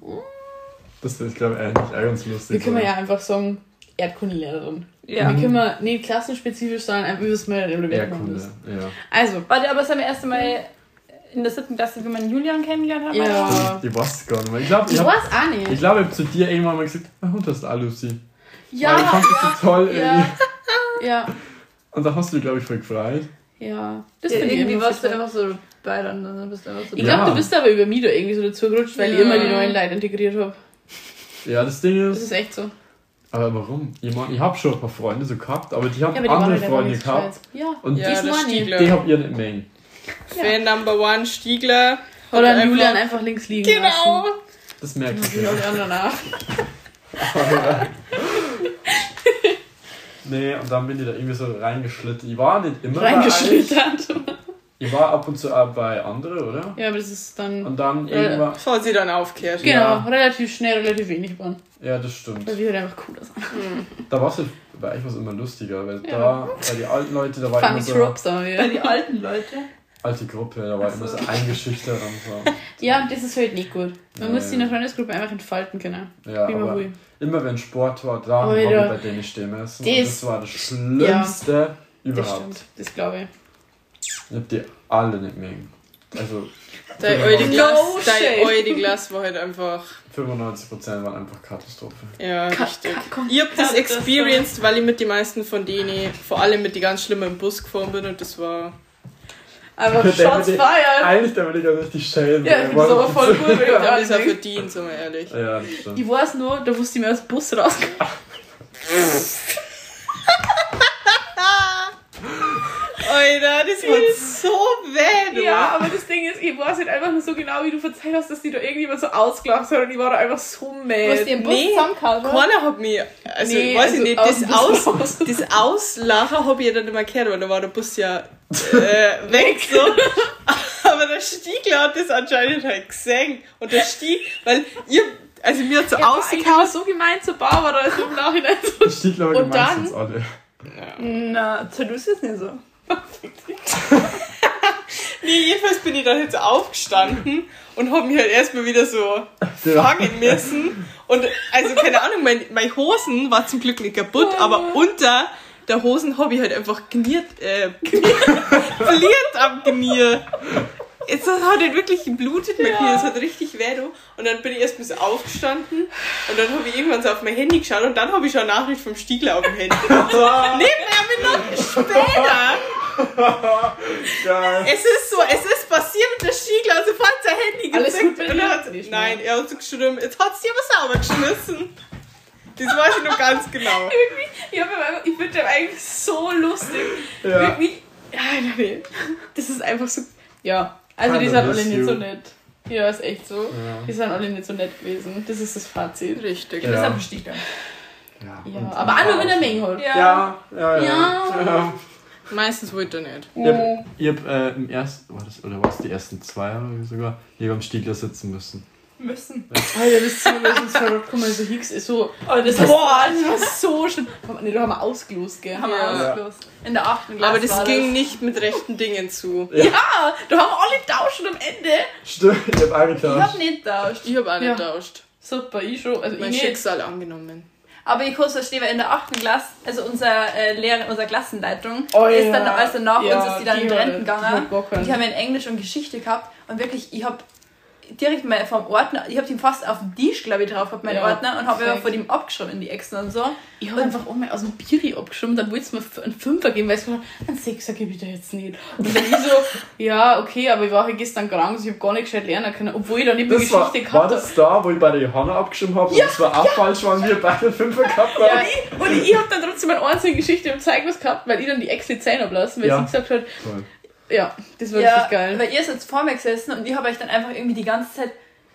S3: Das ist, glaube ich, eigentlich auch ganz lustig.
S2: Wir können ja einfach sagen, Erdkundelehrerin.
S1: Ja.
S2: Wir können wir nicht klassenspezifisch sagen, einfach es mal in der
S3: Erdkunde, ja.
S2: Also,
S1: Warte, aber es haben wir erst einmal in der siebten Klasse, wie man Julian kennengelernt hat.
S2: ja.
S3: Ich weiß es gar nicht mehr. Ich glaube, ich
S2: Ich
S3: habe
S2: weiß auch nicht.
S3: ich glaub, ich hab zu dir irgendwann mal gesagt, mein Hund ist auch Lucy. Weil ich
S2: Ja,
S3: fand das so toll
S2: ja,
S3: irgendwie. [LAUGHS]
S2: ja,
S3: Und da hast du dich, glaube ich, voll gefreut.
S2: ja. Das
S1: Ja,
S2: finde ich
S1: irgendwie warst du einfach so bei dann, dann bist du einfach so
S2: Ich
S3: Ja.
S2: glaube, du bist aber über mich da irgendwie so dazu gerutscht, weil ich
S1: Ja.
S2: immer die neuen Leute integriert habe.
S3: Ja, das Ding
S2: Das
S3: ist,
S2: ist echt so.
S3: Aber warum? Ich, mein, ich habe schon ein paar Freunde so gehabt, aber die haben
S2: Ja, aber die
S3: andere
S2: halt
S3: Freunde gehabt.
S2: Ja.
S3: Und
S4: Ja,
S2: Die.
S4: Stiegler.
S3: die habt ihr nicht mengen.
S4: Fan Number One, Stiegler.
S2: Oder
S4: einfach-
S2: Julian einfach links liegen
S4: Genau!
S3: Das merkt
S2: lassen.
S3: ich
S2: Wie
S3: ja.
S2: alle anderen auch. [LAUGHS]
S3: Nee, und dann bin ich da irgendwie so reingeschlittert. Ich war nicht immer.
S2: Reingeschlittert.
S3: Ich war ab und zu auch bei anderen, oder?
S2: Ja, aber das ist dann.
S3: Und dann
S2: Ja.
S3: irgendwann.
S4: Bevor sie dann aufkehrt.
S2: Genau,
S3: Ja.
S2: relativ schnell, relativ wenig waren.
S3: Ja, das stimmt.
S2: Weil wir halt einfach cooler sind.
S3: Da war es halt bei euch was immer lustiger, weil
S2: Ja.
S3: da, bei die alten Leute, da war
S2: Funny
S3: immer so
S2: Tropes haben
S1: Bei
S2: wir.
S1: die alten Leute.
S3: alte Gruppe, da war immer so eingeschüchtert und so. [LAUGHS]
S2: Ja, das ist halt nicht gut. Man
S3: Ja,
S2: muss sich in
S3: ja.
S2: der Freundesgruppe einfach entfalten können.
S3: Ja,
S2: Wie
S3: aber immer wenn Sport war, da habe
S2: Alter.
S3: ich bei denen stehen müssen. Und
S2: Das-
S3: das war das Schlimmste
S2: Das
S3: überhaupt.
S2: stimmt. Das glaube ich.
S3: Ich hab die alle nicht mögen. Also
S4: Dein
S3: No
S4: Eudeglas,
S2: shade.
S4: dein Eudeglas war halt einfach.
S3: 95% waren einfach Katastrophe.
S4: Ja,
S2: Ka-
S4: richtig.
S2: ka-.
S4: Ich hab das
S2: Ja, das
S4: experienced, weil ich mit den meisten von denen, vor allem mit die ganz schlimmen im Bus gefahren bin und das war.
S2: Einfach Shots feiern.
S3: Eigentlich, da würde ich gar richtig schälen.
S2: Ja,
S3: weil
S2: das
S3: er
S2: ist aber
S3: war-
S2: voll gut, wenn ich da
S4: das auch verdient, sind wir ehrlich.
S3: Ja, das stimmt.
S2: Ich weiß nur, da wusste ich mir aus dem Bus raus. [LAUGHS]
S4: Alter, das war so weh, du.
S2: Ja, aber das Ding ist, ich weiß nicht einfach nur so genau, wie du verzeiht hast, dass die da irgendjemand so ausgelacht hat und ich war da einfach so
S1: Du
S2: mad.
S1: hast ihren Bus
S4: Nee,
S1: zusammengehauen?
S4: Keiner hat mich, also
S2: Nee,
S4: weiß
S2: also
S4: ich nicht,
S2: aus
S4: das, Aus,
S2: raus.
S4: das Auslachen habe ich ja dann nicht mehr gehört, weil da war der Bus ja äh, [LAUGHS] weg so. Aber der Stiegler hat das anscheinend halt gesehen. Und der Stieg, weil ihr, also mir hat so
S2: Ja, war so gemein zu Barbara, also im Nachhinein so.
S3: Steht, glaube ich,
S2: Und dann-
S3: alle.
S1: Na, zu du ist es nicht so. [LAUGHS]
S4: Nee, jedenfalls bin ich dann jetzt aufgestanden und habe mich halt erstmal wieder so fangen müssen. Und also keine Ahnung, mein, meine Hosen war zum Glück nicht kaputt, aber unter der Hosen habe ich halt einfach geniert, äh, [LAUGHS] verliert am Knie. Jetzt hat halt wirklich geblutet mein Knie, es hat richtig weh. du. Und dann bin ich erst so aufgestanden und dann habe ich irgendwann so auf mein Handy geschaut und dann habe ich schon eine Nachricht vom Stiegler auf dem Handy. [LAUGHS] Nebenher bin noch später. [LAUGHS]
S3: Geil.
S4: Es ist so, es ist passiert mit der Stiegler, also sofort sein Handy
S2: Alles
S4: gezückt
S2: gut
S4: und
S2: dir?
S4: er hat,
S2: Nicht
S4: Nein, er hat so geschrieben, jetzt hat sie aber sauber geschmissen. Das weiß ich noch ganz genau.
S2: Ich, ich finde das eigentlich so lustig.
S3: Ja.
S2: Wirklich. Ja. Das ist einfach so. Ja. Also die sind alle nicht so nett. Ja, ist echt so.
S3: Ja.
S2: Die sind alle nicht so nett gewesen. Das ist das Fazit.
S4: Richtig.
S3: Ja.
S2: Das ist ein Stichler.
S3: Ja,
S2: Ja, aber auch nur, wenn er Menge hat.
S1: Ja.
S3: Ja, ja, ja.
S2: Ja.
S3: ja.
S4: Meistens wollte er nicht.
S3: Ich hab, ich hab äh, im ersten, war das, oder was, die ersten zwei Jahre sogar, hier am Stiegler sitzen müssen.
S1: Müssen.
S2: Alter, das Zimmer ist uns verrückt. Guck mal, so Hicks ist so.
S1: Oh, das
S2: Boah, das war so schön. Nee, da haben wir ausgelost, gell?
S1: haben wir
S4: Ja.
S1: ausgelost. In der achten Klasse.
S4: Aber das
S1: war
S4: ging nicht mit rechten Dingen zu.
S2: Ja, da haben wir alle tauschen am Ende.
S3: Stimmt, ich hab
S1: Ich hab nicht tauscht.
S4: Ich habe auch nicht
S2: Ja.
S4: tauscht.
S2: Super, ich schon. Also
S4: Mein
S2: ich nicht.
S4: Schicksal angenommen.
S1: Aber ich kurz verstehe, weil in der achten Klasse, also unser äh, Lehrer, unsere Klassenleitung,
S2: Oh
S1: ist
S2: ja.
S1: dann, also nach
S2: Ja,
S1: uns ist die dann
S2: die
S1: in Renten
S2: die
S1: gegangen.
S2: Gehabt.
S1: Die haben in Englisch und Geschichte gehabt und wirklich, ich habe direkt mal vom Ordner, ich habe den fast auf den Tisch, glaube ich, drauf gehabt, meinen
S2: Ja,
S1: Ordner, und habe immer vor dem abgeschrieben in die Exen und so.
S2: Ich habe einfach auch mal aus dem Biri abgeschrieben, dann wollte es mir einen Fünfer geben, weil ich gesagt habe, einen Sechser gebe ich dir jetzt nicht. Und dann ich so, [LAUGHS] ja, okay, aber ich war halt gestern krank, also ich habe gar nicht gescheit lernen können, obwohl ich dann nicht mehr
S3: war,
S2: Geschichte
S3: war
S2: gehabt
S3: das da, wo ich bei der Johanna abgeschrieben habe? und es war auch falsch, waren wir beide Fünfer gehabt haben?
S2: habe. Und ich, ich habe dann trotzdem eine einzelne Geschichte im Zeugnis gehabt, weil ich dann die Ex nicht sein habe lassen, weil
S3: Ja.
S2: sie gesagt hat,
S3: Toll.
S2: Ja, das war
S1: Ja,
S2: richtig geil.
S1: weil ihr seid vor mir gesessen und ich habe euch dann einfach irgendwie die ganze Zeit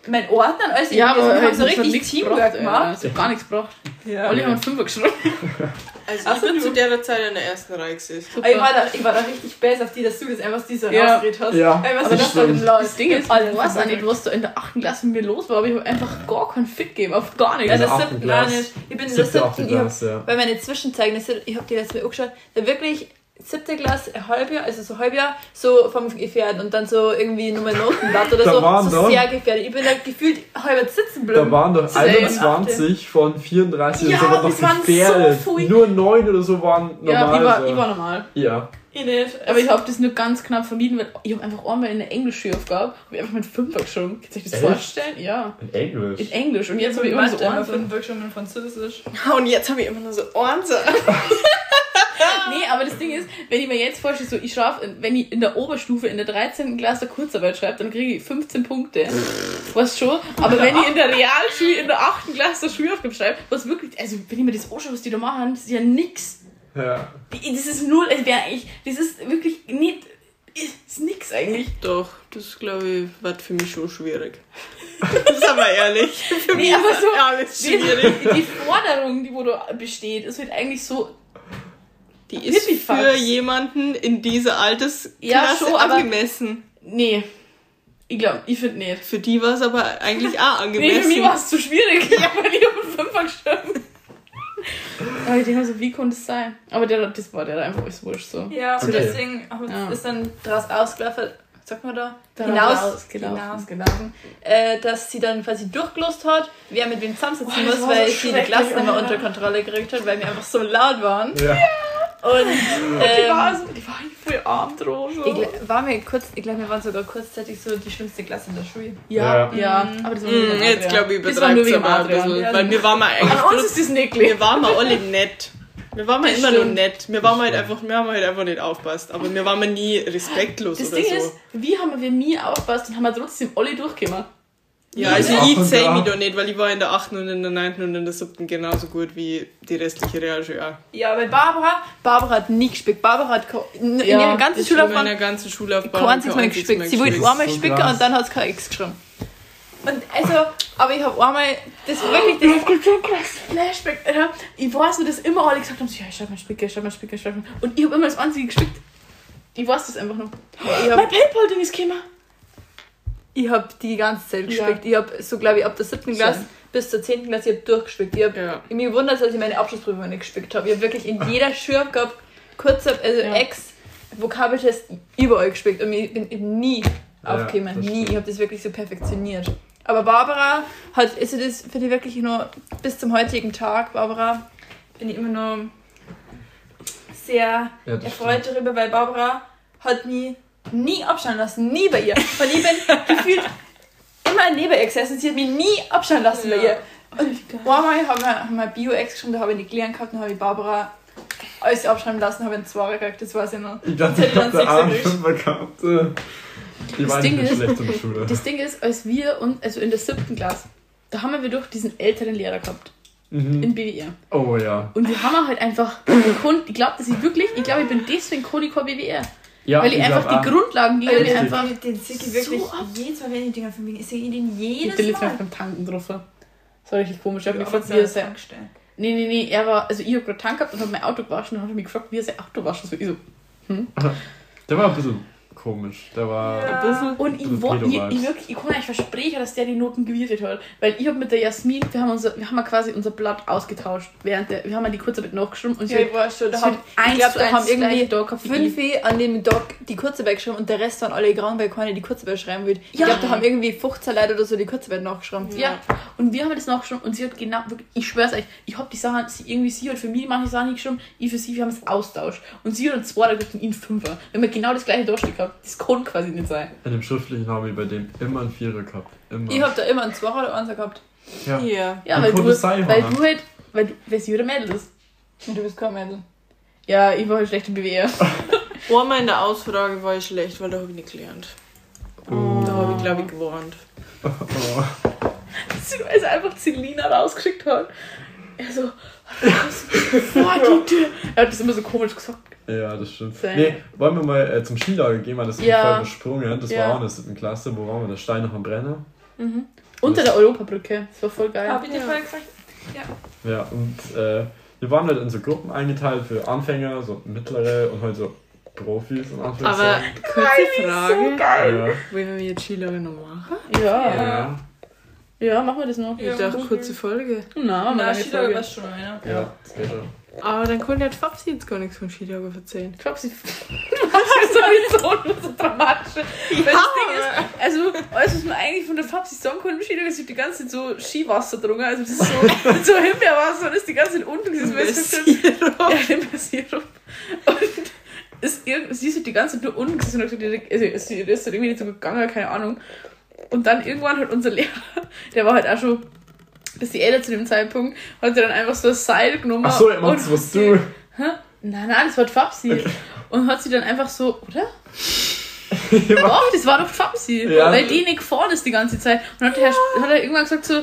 S1: mein Ordner und alles
S2: Ja,
S1: irgendwie-
S2: aber
S1: wir haben
S2: halt
S1: so richtig
S2: nichts
S1: Teamwork
S2: gebracht,
S1: gemacht.
S2: Ja, das hat gar nichts gebracht.
S1: Ja.
S2: Alle haben einen Fünfer geschrieben. [LAUGHS]
S4: Also
S1: Ach
S4: ich
S1: so,
S4: bin
S1: du-
S4: zu der Zeit in der ersten Reihe gesessen.
S1: Ich war, da, ich war da richtig base auf die, dass du das einfach so
S2: Ja.
S1: rausgeredet hast.
S3: Ja,
S1: Weil was
S3: das
S1: das
S2: Das Ding ist, ich weiß auch nicht, was da in der 8. Klasse mit mir los war, aber ich habe einfach gar keinen Fick gegeben, auf gar nichts.
S1: Ja,
S3: In der
S1: das
S3: achten
S1: siebten nicht. Ich bin in der siebten, ich hab,
S3: Klasse, ja.
S1: weil meine Zwischenzeugnisse, ich habe die letzte Mal angeschaut, da wirklich siebte Klasse, ein Halbjahr, also so Halbjahr, so vom Gefährden und dann so irgendwie nur mein Notenblatt oder
S3: Da
S1: so,
S3: waren
S1: so
S3: doch-
S1: sehr gefährdet. Ich bin da gefühlt halb sitzen
S3: Da
S1: geblieben.
S3: waren doch
S1: Same.
S3: 21 von 34
S2: Ja,
S3: und so waren gefährdet.
S2: so.
S3: Nur 9 oder so waren normal.
S2: ja, ich war,
S3: so.
S2: ich war normal.
S3: ja.
S1: Ich nicht.
S2: Aber ich habe das nur ganz knapp vermieden, weil ich habe einfach einmal in der Englisch-Schulaufgabe hab ich einfach mit Fünfer geschrieben. Kannst du dir das
S3: Echt?
S2: vorstellen? Ja.
S3: In Englisch.
S2: In Englisch. Und jetzt habe ich immer so
S1: immer
S2: Ohren.
S1: fünf Workshops in Französisch. [LAUGHS]
S4: Und jetzt habe ich immer nur so Ohrensee. [LAUGHS] [LAUGHS]
S2: Nee, aber das Ding ist, wenn ich mir jetzt vorstelle, so ich schaffe, wenn ich in der Oberstufe in der 13. Klasse Kurzarbeit schreibe, dann kriege ich 15 Punkte. Was schon. Aber wenn ich in der [LAUGHS] Realschule in der 8. Klasse Schulaufgabe schreibe, was wirklich, also wenn ich mir das anschaue, was die da machen, das ist ja nix.
S3: Ja.
S2: Das ist null, also ich, das ist wirklich nicht, ist nix eigentlich.
S4: Doch, das glaube ich, wird für mich schon schwierig. [LAUGHS] Sagen wir ehrlich. Für
S2: Nee,
S4: mich
S2: aber
S4: ist
S2: so-
S4: das alles
S2: Die,
S4: schwierig.
S2: die Forderung, die wo da besteht, ist halt eigentlich so,
S4: Die ist
S2: Pipifax.
S4: für jemanden in dieser Altersklasse
S2: Ja, schon, aber-
S4: angemessen.
S2: nee. Ich glaube, ich finde nicht.
S4: Für die war es aber eigentlich [LAUGHS] auch
S2: Nee,
S4: angemessen.
S2: für mich war es zu schwierig. Ja, weil ich habe einen Fünfer geschrieben. [LAUGHS] Aber ich denke mir so, wie konnte es sein? Aber der, das war der einfach ist wurscht so.
S1: Ja,
S3: Okay.
S1: und deswegen
S2: Ja.
S1: ist dann daraus ausgelaufen, sagt man da,
S2: Daraus
S1: hinaus,
S2: gelaufen,
S1: hinaus
S2: ist gelaufen.
S1: äh, dass sie dann quasi durchgelost hat, wer mit wem zusammensitzen
S2: das
S1: muss,
S2: war so
S1: weil sie die Klasse nicht mehr
S2: Alter.
S1: unter Kontrolle gekriegt hat, weil wir einfach so laut waren.
S3: Ja.
S1: Und
S2: Die war,
S1: ähm,
S2: so, die war voll arm drauf. So.
S1: ich, gl- war mir kurz, ich glaube, wir waren sogar kurzzeitig so die schlimmste Klasse in der Schule.
S2: ja,
S3: Ja.
S2: ja, aber das war nur
S4: Mm, jetzt glaube ich,
S2: Das nur
S4: übertreibt es aber ein bisschen.
S1: Ja.
S4: Weil wir waren mal eigentlich.
S2: An uns ist das nicht
S4: wir waren mal alle nett. Wir waren mal
S2: Das
S4: immer nur
S2: stimmt.
S4: nett. Wir waren halt einfach, wir haben halt einfach nicht aufpasst. Aber wir waren mal nie respektlos
S2: Das
S4: oder
S2: Ding
S4: so.
S2: ist, wie haben wir nie aufgepasst und haben wir trotzdem alle durchgekommen.
S4: Ja, also ich zähle mich da nicht, weil ich war in der 8. und in der 9. und in der 7. genauso gut wie die restliche Realschule auch.
S1: Ja, weil Barbara, Barbara hat nie gespielt. Barbara hat in,
S2: Ja,
S1: ihrer ganzen
S4: habe in meiner ganzen Schullaufbahn
S1: kein einziges Mal gespickt. Sie wollte einmal
S3: So
S1: spicken
S3: krass.
S1: und dann hat sie kein X geschrieben. Und also, aber ich habe einmal, das war wirklich, das,
S2: Es gibt so ein krasses Flashback. Ich weiß nur, dass immer alle gesagt haben, so, ja, ich schreib mal Spicker, ich schreib mal Spicker, ich schreib mal. Und ich habe immer das einzige gespickt. Ich weiß das einfach noch.
S1: ich
S2: Mein
S1: habe
S2: Paypal-Ding ist gekommen.
S1: Ich hab die ganze Zeit
S2: Ja.
S1: gespickt. Ich habe so, glaube ich, ab der 7.
S2: Schön.
S1: Klasse bis zur 10. Klasse ich durchgespickt. Ich habe
S4: Ja.
S1: mich gewundert, dass ich meine Abschlussprüfung nicht gespickt habe. Ich habe wirklich in jeder [LAUGHS] Schule gehabt, kurzer, also
S2: Ja.
S1: Ex, Vokabeltest überall gespielt und ich bin eben nie
S3: Ja,
S1: aufgekommen. nie.
S3: stimmt.
S1: Ich habe das wirklich so perfektioniert. Aber Barbara hat, ist das für die wirklich nur bis zum heutigen Tag, Barbara, bin ich immer nur sehr
S3: Ja,
S1: erfreut darüber, weil Barbara hat mich nie abschauen lassen, nie bei ihr. Und ich bin [LAUGHS] gefühlt immer neben ihr gesessen, sie hat mich nie abschauen lassen bei
S4: Ja.
S1: ihr. Und einmal haben wir, haben wir Bio-Ex geschrieben, da habe ich nicht gelernt gehabt, dann habe ich Barbara alles abschreiben lassen, habe einen Zweier gekriegt, das weiß ich noch.
S3: Ich dachte,
S1: Das
S3: ich hab da einen
S1: Sechser
S3: Fünfer gehabt. Ich
S2: Das
S3: war
S2: Ding
S3: nicht
S2: ist-
S3: schlecht in der Schule.
S2: Das Ding ist, als wir und also in der siebten Klasse, da haben wir doch diesen älteren Lehrer gehabt
S3: Mhm.
S2: in BWR.
S3: Oh ja.
S2: Und wir haben halt einfach gekonnt, ich glaube, dass ich wirklich, ich glaube, ich bin deswegen Kodikor BWR.
S3: Ja
S2: weil ich,
S3: glaub
S2: einfach die
S3: auch.
S2: Grundlagen, die habe ich einfach.
S1: den, ich
S2: so
S1: wirklich
S2: ab.
S1: jedes Mal, wenn ich von mir ich sehe ihn den
S2: Ich
S1: jedes
S2: hab den letzten Mal
S1: Mal.
S2: beim Tanken getroffen. Das war richtig komisch. Ich hab
S1: Ja,
S2: mich gefragt, wie er sein. Nee, nee, nee, er war, also ich hab gerade Tank gehabt und hab mein Auto gewaschen und hat mich gefragt, wie er sein Auto waschen soll. Ich so, [LAUGHS]
S3: Der war ein bisschen komisch. Der war.
S1: Ja.
S2: ein bisschen. Und ich,
S3: bisschen
S2: wollt- ich, ich, wirklich, ich kann euch versprechen, dass der die Noten gewürfelt hat. Weil ich habe mit der Jasmin, wir haben, unser, wir haben ja quasi unser Blatt ausgetauscht. Während der, wir haben ja die Kurzarbeit nachgeschrieben und sie
S1: Ja, ich weiß schon, da haben, ich
S2: zu
S1: da
S2: eins
S1: haben irgendwie
S2: da
S1: fünf an dem Doc die Kurzarbeit geschrieben und der Rest waren alle grauen, weil keiner die Kurzarbeit schreiben will. Ich
S2: Ja.
S1: glaube, da haben irgendwie 15 Leute oder so die Kurzarbeit nachgeschrieben.
S2: Ja, und wir haben das nachgeschrieben und sie hat genau, wirklich, ich schwör's euch, ich hab die Sachen, sie, irgendwie sie hat für mich manche Sachen nicht geschrieben, ich für sie, wir haben es austauscht. Und sie hat einen gekriegt und ihn einen Fünfer. Wir haben genau das gleiche Durchstück gehabt. Das kann quasi nicht sein.
S3: In dem schriftlichen habe ich bei dem immer einen Vierer gehabt. Immer.
S1: Ich habe da immer einen Zweier oder Einser gehabt.
S3: ja.
S4: Ja.
S2: Ja, weil du, weil
S3: Hannah?
S2: du halt, weil, du- weil sie wieder Mädel ist.
S1: Und du bist kein Mädel.
S2: Ja, ich war halt schlecht im BWR.
S4: Einmal in der Ausfrage war ich schlecht, weil da habe ich nicht gelernt.
S3: Oh.
S4: Da habe ich, glaube ich, gewarnt.
S3: Oh. [LAUGHS]
S2: Weil sie einfach Celina rausgeschickt hat. Er so, raus, vor die Tür. Er hat das immer so komisch gesagt.
S3: Ja, das stimmt.
S2: Sein.
S3: Nee, wollen wir mal äh, zum Skilager gehen, weil das ist
S2: Ja.
S3: voll besprungen. Das
S2: Ja.
S3: war auch in der siebten Klasse. Wo waren wir? Der Stein noch am Brenner.
S2: Unter der Europabrücke. Das war voll geil.
S1: Hab ich dir
S4: Ja.
S1: vorher gesagt?
S3: Ja, und äh, wir waren halt in so Gruppen eingeteilt für Anfänger, so mittlere und halt so Profis und
S4: Aber
S3: Anfänger.
S4: kurze Frage.
S3: ja.
S4: Wollen wir jetzt Skilager noch machen?
S2: Ja.
S3: Ja.
S2: Ja, machen wir das noch.
S4: Ich dachte, kurze Folge.
S2: Na, eine
S1: Schüler
S2: Folge.
S1: weißt schon, ne?
S3: Ja, das geht schon.
S4: Aber dann konnte der Fabsi jetzt gar nichts von Skilager erzählen.
S2: Sie. [LAUGHS] Du machst sowieso so dramatisch. Weil das Ding ist, also, alles, was man eigentlich von der Fabsi sagen kann, im Skilanglager ist die ganze Zeit so Skiwasser drunter. Also, das ist so, [LAUGHS] so Himbeerwasser und ist die ganze Zeit unten. Das ist
S4: Sirup.
S2: Ja, Himbeersirup. Und ist irgend, sie ist halt die ganze Zeit nur unten gesessen und hat gesagt, also, ist halt irgendwie nicht so gegangen, keine Ahnung. Und dann irgendwann hat unser Lehrer, der war halt auch schon ein bisschen älter zu dem Zeitpunkt, hat er dann einfach so ein Seil genommen.
S3: Ach so, Max,
S2: und
S3: was du.
S2: Hä? Nein, nein, das war die Fabsi. Und hat sie dann einfach so, oder? [LAUGHS]
S3: Ja.
S2: Doch, das war doch die Fabsi.
S3: Ja.
S2: Weil die nicht gefahren ist die ganze Zeit. Und dann hat, der Herr, hat er irgendwann gesagt so,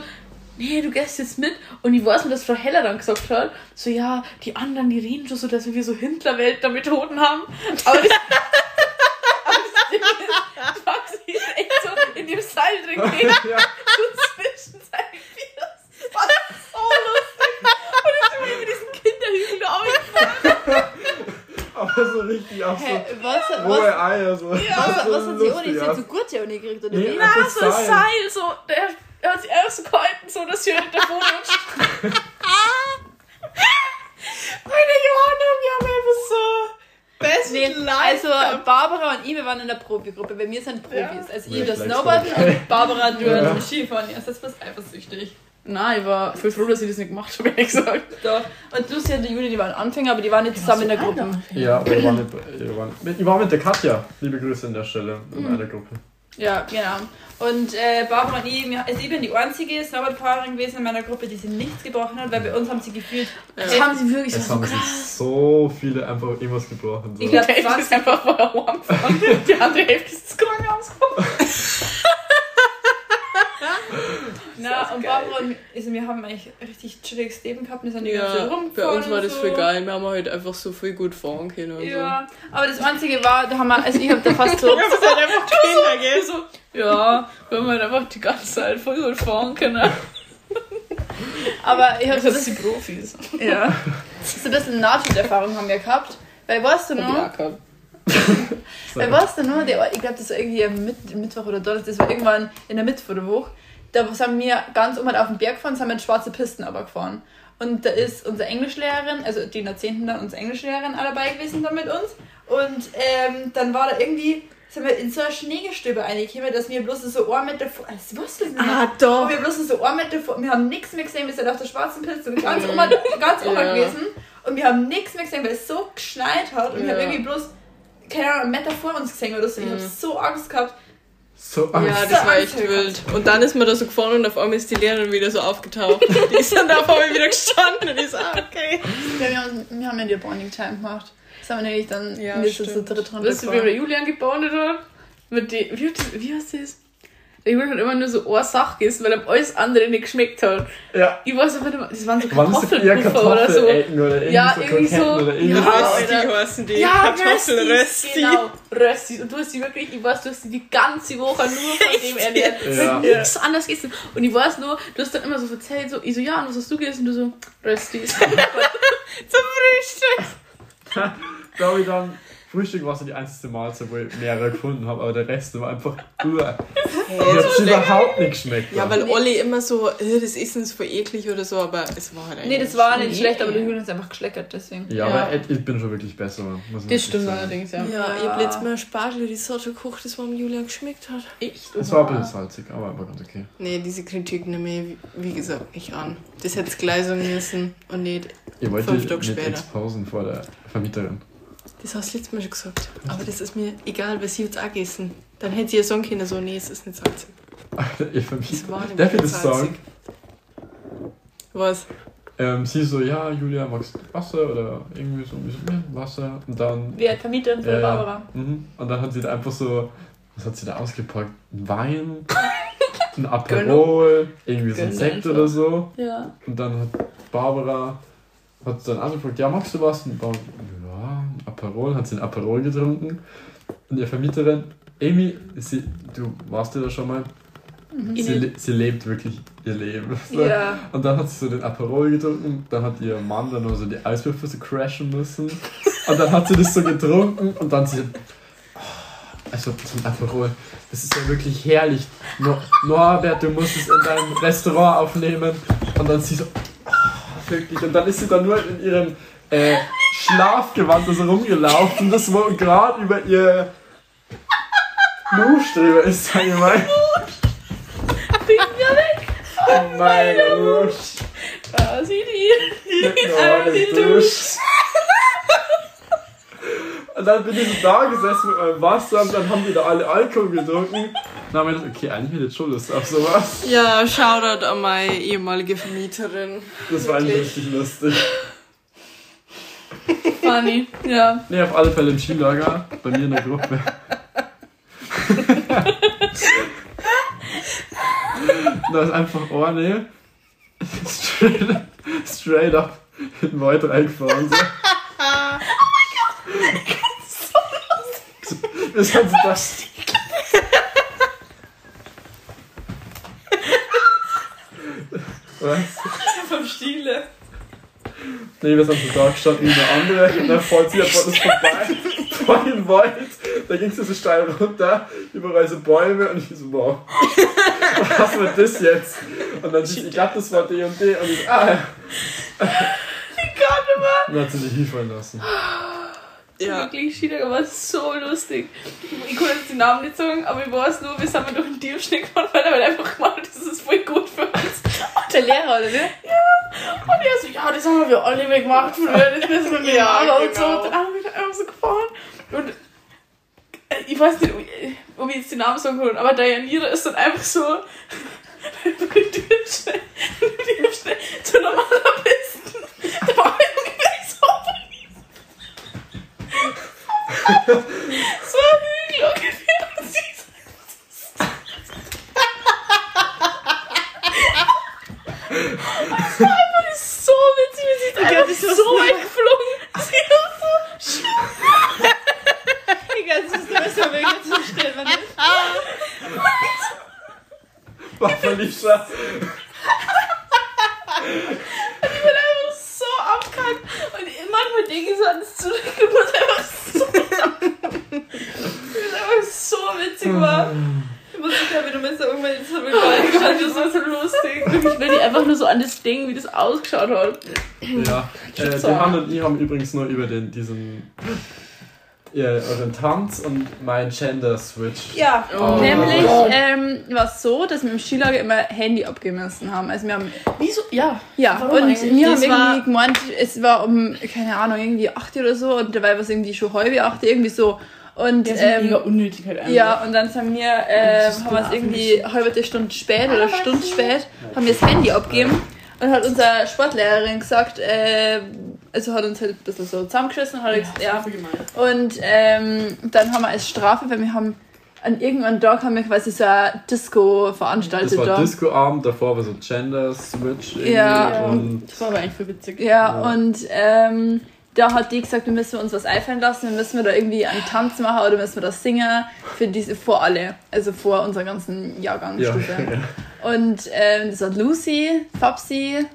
S2: nee, du gehst jetzt mit. Und ich weiß nur, dass Frau Heller dann gesagt hat, so ja, die anderen, die reden schon so, dass wir so Hintlerweltler-Methoden haben. Aber das, [LAUGHS] aber das Ding ist, Fabsi ist echt so in dem Seil drin [LAUGHS]
S3: ja.
S2: so zwischen seinen Füßen. Das war so lustig. Und ist immer über diesen Kinderhügel da runtergefallen.
S3: Aber so richtig auch so
S1: Hä, was,
S3: rohe
S1: was,
S3: Eier. So.
S1: was,
S3: Das ist
S1: was hat sie ohne?
S3: ja.
S1: hat so gut ja ohne gekriegt, oder
S3: Nee, einfach
S2: Na, so ein
S3: Seil.
S2: Seil, so, der, er hat sich einfach so gehalten, so, dass sie halt davor rutscht. [LAUGHS]
S4: Meine Johanna, wir haben einfach so besten
S1: Nee, also Barbara und ich, wir waren in der Profigruppe, weil wir sind Profis. Also ich das. Snowboarden und Barbara du
S3: Ja.
S1: Skifahren. Ja, das ist eifersüchtig.
S2: Nein, ich war voll froh, dass ich das nicht gemacht habe, ehrlich gesagt.
S1: Doch. Und Lucy und die Juli, die waren Anfänger, aber die waren nicht zusammen in der Gruppe.
S3: Ja, aber ich war, mit, ich, war mit, ich war mit der Katja. Liebe Grüße an der Stelle in
S1: Mhm.
S3: einer Gruppe.
S1: Ja, genau. Und äh, Barbara und ich, wir- also ich bin die einzige Snowboardfahrerin gewesen in meiner Gruppe, die sie nichts gebrochen hat, weil bei uns haben sie gefühlt.
S2: Das haben sie wirklich
S3: Es
S2: so
S3: haben sich
S2: krass.
S3: so viele einfach irgendwas gebrochen. So.
S1: Ich glaub, [LAUGHS]
S2: Die Hälfte ist einfach vorher warm. Die andere Hälfte ist ins Krankenhaus gekommen.
S1: Na, und Barbara und also wir haben eigentlich richtig chilliges Leben gehabt. Wir sind die ganze Zeit
S4: Ja, bei uns war das
S1: so.
S4: voll geil. Wir haben halt einfach so viel gut fahren können. Und
S1: Ja, aber das Einzige war, da haben wir, also ich habe da fast [LAUGHS] so.
S4: so. Das halt einfach [LAUGHS] Kinder, gell?
S2: So, ja, wir haben halt einfach die ganze Zeit voll gut fahren können. [LAUGHS]
S1: Aber ich habe so,
S2: Das sind die Profis.
S1: ja, so ein bisschen Nahtoderfahrung haben wir gehabt. Weil weißt du
S2: Hab
S1: noch,
S2: gehabt.
S1: weil weißt du noch, der, ich glaube, das war irgendwie am Mitt, Mittwoch oder Donnerstag, das war irgendwann in der Mitte der Woche. Da sind wir ganz oben auf den Berg gefahren, sind mit schwarze Pisten aber gefahren. Und da ist unsere Englischlehrerin, also die in der 10. dann unsere Englischlehrerin auch dabei gewesen da mit uns. Und ähm, dann war da irgendwie, sind wir in so ein Schneegestöber reingekommen, dass wir bloß so ein Meter vor. Das wusstest du nicht.
S4: Ah,
S1: Und
S4: doch.
S1: wir bloß so ein Meter vor. Wir haben nichts mehr gesehen, wir sind auf der schwarzen Piste und ganz oben, ganz oben
S4: Ja.
S1: gewesen. Und wir haben nichts mehr gesehen, weil es so geschneit hat. Und wir
S4: Ja.
S1: haben irgendwie bloß, keine Ahnung, einen Meter vor uns gesehen oder so. Ich
S4: Mhm.
S1: habe so Angst gehabt.
S3: So
S4: Ja,
S3: Angst.
S4: das war
S1: So
S4: echt
S1: Angst
S4: wild. Und dann ist man da so gefahren und auf einmal ist die Lehrerin wieder so aufgetaucht. [LAUGHS] Die ist dann da auf einmal wieder gestanden und ich so, ah, okay.
S1: Ja, wir, haben, wir haben ja die Bonding Time gemacht. Das haben wir nämlich dann
S4: Ja,
S1: ja, so
S4: stimmt.
S1: dritt
S2: Weißt du, wie der
S1: runtergefahren.
S2: Julian gebondet hat? Mit die, wie, das- wie heißt das? Der Julian hat immer nur so eine Sache gegessen, weil ihm alles andere nicht geschmeckt hat.
S3: Ja.
S2: Ich weiß aber nicht, das waren so Kartoffelpuffer oder so.
S3: Oder irgendwie
S2: Ja,
S3: so
S2: irgendwie so-
S3: oder irgendwie
S2: Ja,
S3: so.
S4: Rösti heißen die.
S2: Ja,
S4: Kartoffelrösti.
S2: Genau, Röstis. Und du hast die wirklich, ich weiß, du hast die die ganze Woche nur von dem ernährt.
S3: Ja.
S2: Ja. Nichts anderes gegessen. Und ich weiß nur, du hast dann immer so erzählt, so, ich so, ja, und was hast du gegessen? Und du so, Röstis. [LAUGHS]
S4: Zum Frühstück. [LAUGHS]
S3: Da habe ich dann Frühstück war so die einzige Mahlzeit, wo ich mehrere gefunden habe, aber der Rest war einfach uah.
S4: Hey,
S3: Mir hat
S4: so
S3: überhaupt nicht geschmeckt.
S4: Ja, weil Olli immer so, äh, das Essen ist voll eklig oder so, aber es war halt eigentlich.
S1: Nee, das war nicht
S2: Nee.
S1: schlecht, aber der Julian ist einfach geschleckert, deswegen.
S3: ja,
S2: Ja.
S3: aber ich- bin schon wirklich besser.
S2: Das stimmt
S3: sagen.
S2: allerdings, ja.
S4: Ja, ich hab letztes Mal Spargel-Risotto gekocht, das war dem Julian geschmeckt hat.
S2: Echt?
S3: Es war ein bisschen salzig, aber war ganz okay.
S4: Nee, diese Kritik nehme ich, wie- gesagt, nicht an. Das hätte es gleich sagen müssen und nicht.
S3: Ich wollte
S4: Fünf
S3: nicht
S4: Tage später.
S3: exposen vor der Vermieterin.
S4: Das hast du letztes Mal schon gesagt. Aber das ist mir egal, weil sie jetzt auch gegessen. Dann hätte sie ja sagen können, so, nee, es ist nicht salzig. [LAUGHS] Es
S3: Vermieter.
S4: war nämlich
S3: Darf ich das sagen?
S4: Was?
S3: Ähm, sie so, ja, Julia, magst du Wasser oder irgendwie so, ich so Wasser. Und dann,
S1: Wer hat Vermieterin von
S3: ja.
S1: Barbara?
S3: mhm. und dann hat sie da einfach so, was hat sie da ausgepackt? Ein Wein, [LAUGHS] ein Aperol, irgendwie so ein Sekt oder so.
S1: Ja.
S3: Und dann hat Barbara hat dann angefragt, ja, magst du was? Und Barbara, Aperol, hat sie ein Aperol getrunken. Und ihre Vermieterin, Amy, sie, du warst ja da schon mal, sie, le- sie lebt wirklich ihr Leben. [LAUGHS] So.
S1: Ja.
S3: Und dann hat sie so den Aperol getrunken, dann hat ihr Mann dann nur so die Eiswürfel so crashen müssen. Und dann hat sie das so getrunken und dann sie. Oh, also so ein Aperol, das ist ja wirklich herrlich. Nor Norbert, du musst es in deinem Restaurant aufnehmen. Und dann sie so. Oh, wirklich. Und dann ist sie dann nur in ihrem äh, Schlafgewand so rumgelaufen, das wo gerade über ihr Lusch drüber ist, sag ich mal. Oh mein Gott.
S2: Da sie die.
S3: Mit Norbert Dusch. Und dann bin ich so da gesessen mit meinem Wasser und dann haben die da alle Alkohol getrunken. Dann haben wir gedacht, okay, eigentlich hätte ich schon Lust auf sowas.
S4: Ja, Shoutout an meine ehemalige Vermieterin.
S3: Das war eigentlich richtig lustig.
S2: Funny. Ja.
S3: Ne, auf alle Fälle im Skilager, bei mir in der Gruppe. da ist einfach Orne straight, straight up in den Wald reingefahren. So. Wir sind so das. [LAUGHS] Was?
S2: Vom Stiele.
S3: Nee, wir sind so da gestanden wie eine andere und dann voll sie einfach das vorbei, voll im Wald. Da ging es so steil runter, überall so Bäume und ich so, wow, was wird das jetzt? Und dann sie, ich glaube, das war D und D und ich, ah. Und dann hat sie sich hinfallen lassen.
S4: Ja.
S2: Wirklich, Schieder war so lustig. Ich kann jetzt den Namen nicht sagen, aber ich weiß nur, wir sind mal durch den Tiefschnee gefahren, weil er halt einfach gemeint hat, das ist voll gut für uns.
S1: Der Lehrer, oder ne?
S2: Und er so, ja, das haben wir alle gemacht früher, das müssen wir mehr [LAUGHS]
S4: Ja,
S2: machen und so.
S4: genau.
S2: Und dann haben wir da einfach so gefahren. Und äh, ich weiß nicht, ob ich- ich jetzt den Namen sagen kann, aber Dianira ist dann einfach so über die Tiefschnee zu normaler Pisten. Da war so so ein Hügel ungefähr. Und sie so, Das war einfach so witzig, wie sie ist einfach
S1: das war
S2: so
S1: so-
S2: weggeflogen. Sie ist so
S1: Egal, das ist der beste Weg zu stellen, wenn nicht.
S3: War Felicia.
S2: Ich bin einfach so abkackt. Und manchmal denke ich so an das zurück und muss einfach so. Ist einfach so witzig war.
S1: Ich muss nicht mehr, wie du bist, irgendwann jetzt haben wir beide gestanden.
S2: Das war so lustig. Wirklich, wenn ich einfach nur so an das Ding, wie das ausgeschaut hat.
S3: Ja, äh,
S2: so.
S3: und ich haben übrigens nur über den, diesen ihr, euren Tanz und mein Gender Switch.
S1: Ja,
S4: Oh.
S1: nämlich
S2: Gott.
S1: ähm, war es so, dass wir im Skilager immer Handy abgemessen haben. Also wir haben,
S2: Wieso? Ja.
S1: ja,
S2: Warum
S1: und wir haben irgendwie
S4: war-
S1: gemeint, es war um, keine Ahnung, irgendwie 8 oder so und dabei war es irgendwie schon halb 8, irgendwie so. Und
S2: ist ähm, mega unnötig halt einfach.
S1: ja, und dann sind wir, äh, haben wir es irgendwie halbe Stunde spät oder eine Stunde spät, haben wir das Handy abgegeben und hat unsere Sportlehrerin gesagt, äh, also hat uns halt ein bisschen so zusammengeschissen und hat gesagt, ja,
S2: voll gemein.
S1: und ähm, dann haben wir als Strafe, weil wir haben an irgendeinem Tag haben wir quasi so eine Disco veranstaltet
S3: Das war
S1: da.
S3: Disco-Abend, davor war so Gender Switch irgendwie
S1: Ja.
S3: und
S2: Das war aber eigentlich voll witzig.
S1: ja,
S3: Ja.
S1: und ähm, da hat die gesagt, wir müssen uns was einfallen lassen, wir müssen wir da irgendwie einen Tanz machen oder müssen wir das singen für diese vor alle, also vor unserer ganzen
S3: ja,
S1: Jahrgangsstufe.
S3: ja. [LAUGHS]
S1: Und ähm, das hat Lucy, Fabsi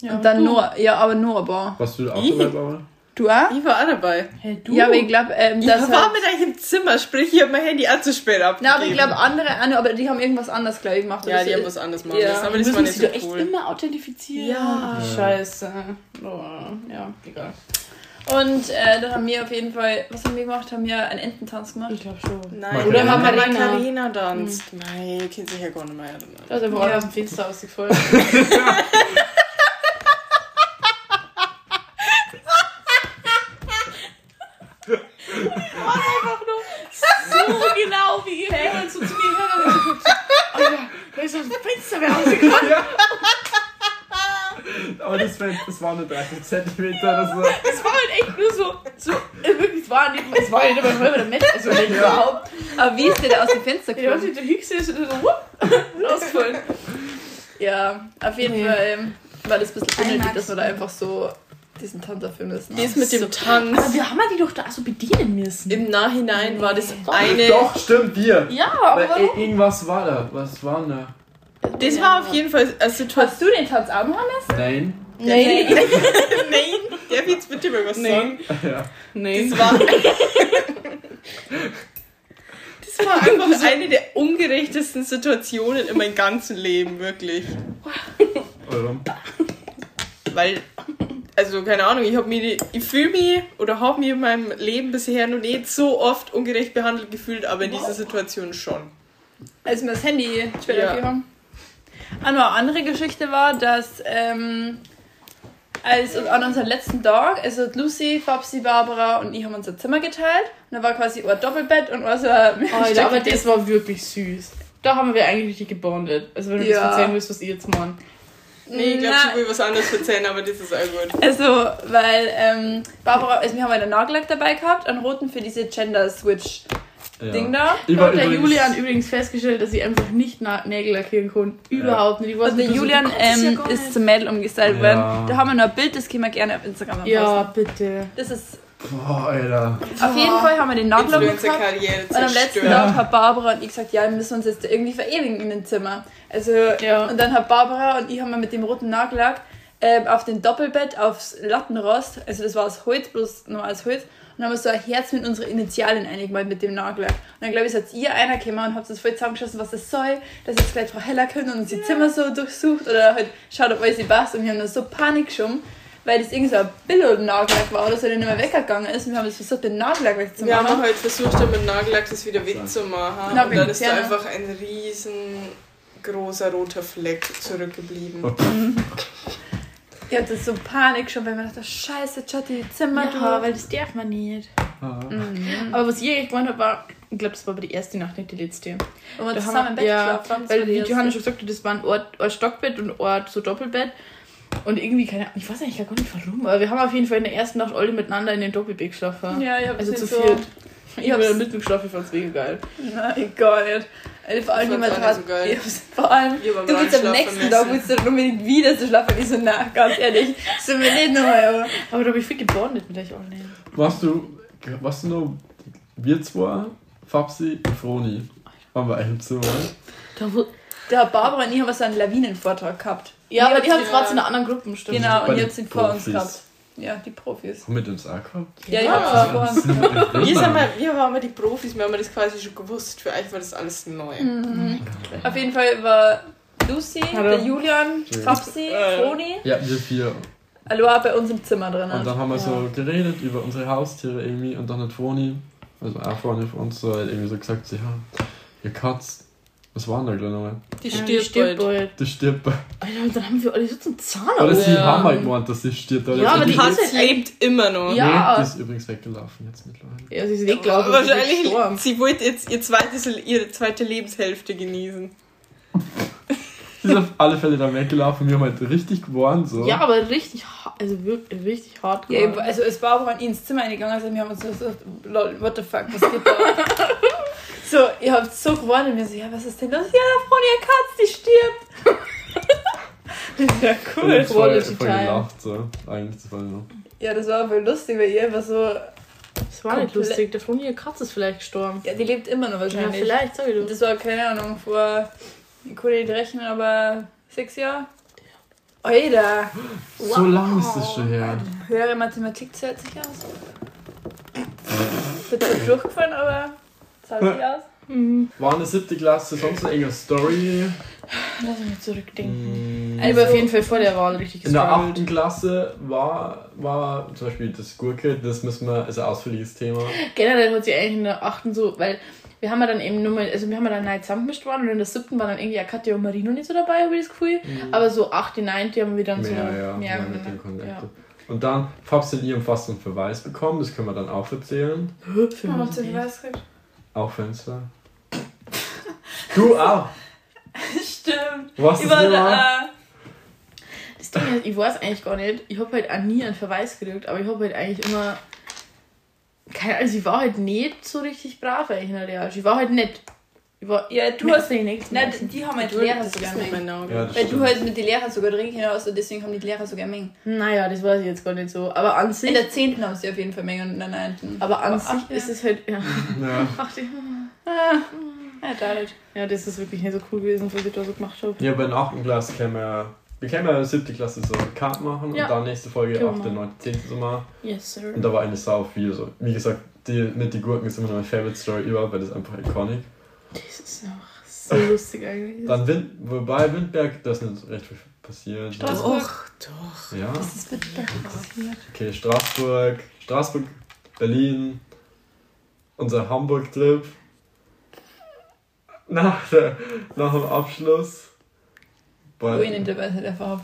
S2: Ja,
S1: und dann
S2: du.
S1: Noah, ja, aber Noah war.
S3: Warst du auch
S4: Ich?
S3: dabei, Barbara?
S1: Du auch?
S4: Ich war auch dabei.
S2: Hey, du.
S1: Ja, aber ich glaube, ähm,
S4: Ich
S1: das
S4: war
S1: hat-
S4: mit euch im Zimmer, sprich, ich habe mein Handy auch zu spät abgegeben.
S1: Na, aber ich glaube andere, aber die haben irgendwas anderes, glaube ich, gemacht.
S4: Ja,
S1: Das
S4: die haben was anderes machen
S1: Ja.
S4: müssen, aber
S2: wir
S4: das war nicht so
S2: doch echt
S4: cool.
S2: immer authentifizieren.
S4: Ja.
S2: Scheiße. Oh, ja, egal.
S1: Und äh, dann haben wir auf jeden Fall, was haben wir gemacht? Haben wir einen Ententanz gemacht?
S2: Ich glaube schon.
S4: Nein,
S3: Oder
S4: wir haben
S2: Macarena.
S4: Macarena tanzt. Nein, ihr kennt sich ja gar nicht mehr erinnern.
S2: Einfach
S1: Ja.
S2: ja. aus dem Fenster ausgefallen. [LAUGHS] [LAUGHS] so genau wie ihr jemand so zu mir hört und so guckt. Alter, da ist aus dem Fenster wer rausgekommen.
S3: Aber das, war- das waren nur 30 Zentimeter oder so.
S2: Es war halt echt nur so, so äh, wirklich, es war nicht, es war nicht immer der Mensch, also nicht überhaupt.
S1: Aber wie ist der da aus dem Fenster
S2: Ja,
S1: gekommen?
S2: und der Hüchse ist so, wupp, rausgefallen.
S1: Ja, auf jeden
S2: Nee.
S1: Fall ähm, war das ein bisschen unnötig,
S2: Einmal
S1: dass wir da einfach so diesen Tanz dafür müssen.
S4: Das mit dem
S2: Aber
S4: Tanz.
S2: wir haben ja die doch da so bedienen müssen.
S4: Im Nachhinein war das eine.
S3: Doch, stimmt, wir.
S2: Ja, aber
S3: Weil, irgendwas war da. Was war denn da?
S4: Das war auf jeden Fall eine Situation.
S1: Hast du den Tanz auch machen müssen?
S3: Nein.
S2: Nee. [LAUGHS]
S4: Nein, darf ich jetzt bitte mal was
S2: Nee.
S4: sagen? [LAUGHS]
S3: Ja.
S2: Nee.
S4: Das war. [LAUGHS] Das war einfach eine der ungerechtesten Situationen in meinem ganzen Leben, wirklich.
S3: Warum?
S4: Weil, also keine Ahnung, ich habe mir, die- ich fühle mich oder habe mich in meinem Leben bisher noch nicht so oft ungerecht behandelt gefühlt, aber in dieser Situation schon.
S1: Als wir das Handy später
S4: Ja.
S1: haben. Ah, noch eine andere Geschichte war, dass ähm, als an unserem letzten Tag, also Lucy, Fabsi, Barbara und ich haben unser Zimmer geteilt. Und da war quasi ein Doppelbett und ein so ein
S2: Alter, aber das war wirklich süß. Da haben wir eigentlich richtig gebondet. Also wenn du
S1: Ja.
S2: das erzählen willst, was ihr jetzt macht.
S4: Nee, ich glaube, ich will was anderes erzählen, aber das ist auch gut.
S1: Also, weil ähm, Barbara, also wir haben einen Nagellack dabei gehabt, einen roten für diese Gender Switch
S3: Ja.
S1: Ding da.
S3: War
S2: hat der
S3: übrigens-
S2: Julian übrigens festgestellt, dass sie einfach nicht Nägel lackieren konnten. Überhaupt nicht. Weiß
S1: Und der
S2: nicht, du so,
S1: Julian
S2: ja
S1: ähm,
S2: gar
S1: ist zum Mädel umgestylt
S3: Ja.
S1: worden. Da haben wir noch ein Bild, das können wir gerne auf Instagram posten.
S2: Ja, bitte.
S1: Das ist,
S3: Boah, Alter.
S1: auf jeden Fall haben wir den Nagellack gehabt.
S4: Influencer-Karriere
S1: Und am letzten. Tag hat Barbara und ich gesagt, ja, wir müssen uns jetzt irgendwie verewigen in dem Zimmer. Also,
S2: Ja.
S1: und dann hat Barbara und ich haben wir mit dem roten Nagellack ähm, auf dem Doppelbett aufs Lattenrost, also das war aus Holz, bloß nur als Holz, und haben wir so ein Herz mit unseren Initialen eingemalt mit dem Nagellack. Und dann glaube ich, seid ihr einer gekommen und habt das voll zusammengeschossen, was das soll, dass jetzt gleich Frau Heller können und uns die Zimmer so durchsucht oder halt schaut, ob alles passt. Und wir haben da so Panik geschoben, weil das irgendwie so ein Billo-Nagellack war oder so, der nicht mehr weggegangen ist. Und wir haben das versucht, den Nagellack
S4: Wir
S1: wegzumachen.
S4: haben halt versucht, da mit Nagellack das wieder wegzumachen.
S1: Na,
S4: und dann ist da einfach ein riesengroßer roter Fleck zurückgeblieben. [LAUGHS]
S1: Ich hatte so Panik schon, weil man dachte, scheiße, die Zimmer
S2: Ja,
S1: durch.
S2: weil das darf man nicht.
S3: Ah.
S2: Aber was ich echt gemeint habe, war, ich glaube, das war aber die erste Nacht, nicht die letzte.
S1: Und wir
S2: Da
S1: zusammen im Bett
S2: ja,
S1: geschlafen
S2: Weil, wie Johanna schon gesagt hat, das war ein Ort, ein Stockbett und ein Ort so Doppelbett. Und irgendwie, keine Ahnung, ich weiß eigentlich gar nicht warum, aber wir haben auf jeden Fall in der ersten Nacht alle miteinander in den Doppelbett geschlafen.
S1: Ja, ich hab
S2: Also zu
S1: so-
S2: viert. Ich habe da mitten geschlafen, ich fand's mega geil.
S1: Egal nicht. Also vor allem jemand
S4: auch
S1: hat.
S4: nicht so geil.
S1: Ich hab's- Vor allem,
S4: Ich [LAUGHS]
S1: du willst am nächsten. Tag willst du dann unbedingt wieder so schlafen. Ich so, na, ganz ehrlich, sind wir nicht nochmal, aber.
S2: Aber da habe ich viel gebondet mit euch allen.
S3: Warst du, warst du noch, wir zwei, Fabsi und Froni, waren wir eigentlich so,
S2: Da wo,
S1: Da hat Barbara und ich haben so einen Lawinenvortrag gehabt.
S2: ja, aber die haben
S1: ja.
S2: gerade in einer anderen Gruppe, stimmt.
S1: Genau, und jetzt sind vor uns gehabt. Ja, die Profis.
S3: Haben wir uns auch gehabt?
S1: Ja, die
S2: Ja.
S1: uns gehabt.
S4: Wir, sind mal, wir waren mal die Profis, wir haben das quasi schon gewusst. Für euch war das alles neu.
S1: Mhm. Auf jeden Fall war Lucy,
S2: Hallo.
S1: der Julian. Fabsi,
S4: Äh.
S1: Froni.
S3: Ja, wir vier.
S1: Aloha bei uns im Zimmer drin.
S3: Und dann haben wir
S2: Ja.
S3: so geredet über unsere Haustiere irgendwie und dann hat Toni, also auch Freundin von uns, so halt irgendwie so gesagt, so, ja, ihr Katz, was war denn da gleich nochmal?
S4: Die
S2: Ja,
S4: stirbt, bald.
S2: bald.
S3: Die stirbt.
S2: Alter, und dann haben wir alle so zum Zahn
S3: Oder sie
S4: Ja.
S3: haben halt gemeint, dass sie stirbt.
S2: Ja, aber
S3: die
S2: die
S4: Katz
S2: ist halt
S4: lebt immer noch.
S2: Ja.
S3: Nee, die ist übrigens weggelaufen jetzt mittlerweile.
S2: Ja, sie ist weggelaufen. sie ist
S4: Wahrscheinlich, sie wollte jetzt ihr zweites, ihre zweite Lebenshälfte genießen.
S3: Die ist auf alle Fälle dann weggelaufen. Wir haben halt richtig gewarnt. So.
S2: Ja, aber richtig, also wirklich richtig hart
S1: Ja,
S2: geworden.
S1: also es war aber ins Zimmer eingegangen, also wir haben uns so, so lol, what the fuck, was geht da? [LAUGHS] so, ihr habt so gewonnen und wir so, ja, was ist denn los? Ja, da vorne ihr Katz, die stirbt. ja,
S3: Und
S1: cool.
S3: jetzt voll, voll gelacht. So. Eigentlich das war nur.
S1: Ja, das war voll lustig, weil ihr einfach so,
S2: Das war nicht lustig. Der von ihr Katze ist vielleicht gestorben.
S1: ja, die lebt immer noch
S2: Ja,
S1: wahrscheinlich.
S2: vielleicht, sag ich du.
S1: das war, keine Ahnung, vor, ich konnte nicht rechnen, aber sechs Jahre? Alter,
S3: So lang ist das schon her.
S1: höhere Mathematik zählt sich aus. Wird zwar durchgefallen, aber zahlt sich aus.
S2: Mhm.
S3: War in der siebten Klasse sonst noch irgendeine Story?
S2: Lass mich zurückdenken.
S3: Mm.
S2: Ich habe auf jeden Fall vor der Wahl richtig
S3: In der achten Klasse war, war zum Beispiel das Gurke, das müssen wir, ist ein ausführliches Thema.
S2: Generell hat sie eigentlich in der achten so, weil wir haben ja dann eben nur mal, also wir haben ja dann neu zusammengemischt worden und in der siebten waren dann irgendwie ja Katja und Marino nicht so dabei, habe ich das Gefühl. Aber so achte, neunte haben wir dann so
S3: Mehr, ja,
S2: mehr
S3: mehr mit Connected. Und dann Fabs in ihrem fast einen Verweis bekommen, das können wir dann auch erzählen.
S2: Ja. Für
S1: Warum
S2: mich
S1: habt ihr
S2: nicht.
S1: was gekriegt?
S3: Auch Fenster. [LAUGHS] Du auch!
S1: Stimmt.
S3: Was ist
S1: Über,
S3: immer?
S1: äh,
S2: Das Ding ist, ich weiß eigentlich gar nicht, ich habe halt auch nie einen Verweis gekriegt, aber ich habe halt eigentlich immer. Keine Ahnung, also ich war halt nicht so richtig brav eigentlich in der Realschule. Ich war halt nett. War.
S1: ja, du hast.
S2: nicht nichts.
S1: Nein, die haben halt
S4: Du
S1: Lehrer sogar mengen.
S3: Ja,
S1: Weil du halt mit den Lehrern sogar drin hinaus und deswegen haben die Lehrer sogar mengen.
S2: Naja, das weiß ich jetzt gar nicht so. Aber an sich.
S1: In der 10. haben sie auf jeden Fall mengen und in der 9.
S2: aber an
S1: Aber
S2: sich
S1: ach, ja.
S2: ist es halt. Ja.
S3: Ja. [LAUGHS]
S2: Ach, die,
S1: Ah, ja, da halt.
S2: ja, das ist wirklich nicht so cool gewesen, was ich da so gemacht habe.
S3: Ja, bei der 8. Klasse können wir, wir können ja in der 7. Klasse so eine Karte machen
S2: Ja.
S3: und dann nächste Folge 8.,
S2: machen.
S3: 9., 10. so mal.
S2: Yes, sir.
S3: Und da war eigentlich sau viel so. Wie gesagt, die mit den Gurken ist immer noch meine Favorite Story überhaupt, weil das ist einfach iconic.
S2: Das ist auch so lustig eigentlich.
S3: Dann Wind, wobei Windberg, da ist nicht recht viel passiert.
S1: Straßburg.
S4: Doch, doch.
S3: Ja,
S1: Das ist mit passiert.
S3: okay, Straßburg, Straßburg, Berlin, unser Hamburg-Trip. Nach, der, nach dem Abschluss.
S1: Wo
S3: Bei,
S1: ich nicht dabei sein darf.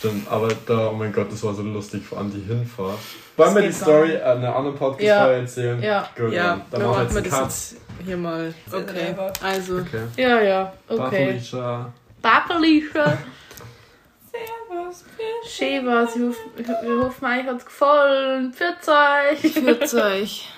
S1: Aber-
S3: Stimmt, aber da, oh mein Gott, das war so lustig, vor allem die Hinfahrt. Wollen wir die Story an einer anderen Podcast
S2: Ja.
S3: erzählen?
S2: Ja.
S3: Gut,
S4: Ja,
S3: dann,
S4: dann
S3: machen wir jetzt einen
S4: das
S3: Cut.
S4: jetzt hier mal. Okay, also.
S3: Okay.
S2: Ja, ja, okay. Papelische.
S1: Servus.
S2: Schön war's. Ich hoffe, wir hoffen, euch hat's gefallen. Pfiat euch.
S4: Für euch.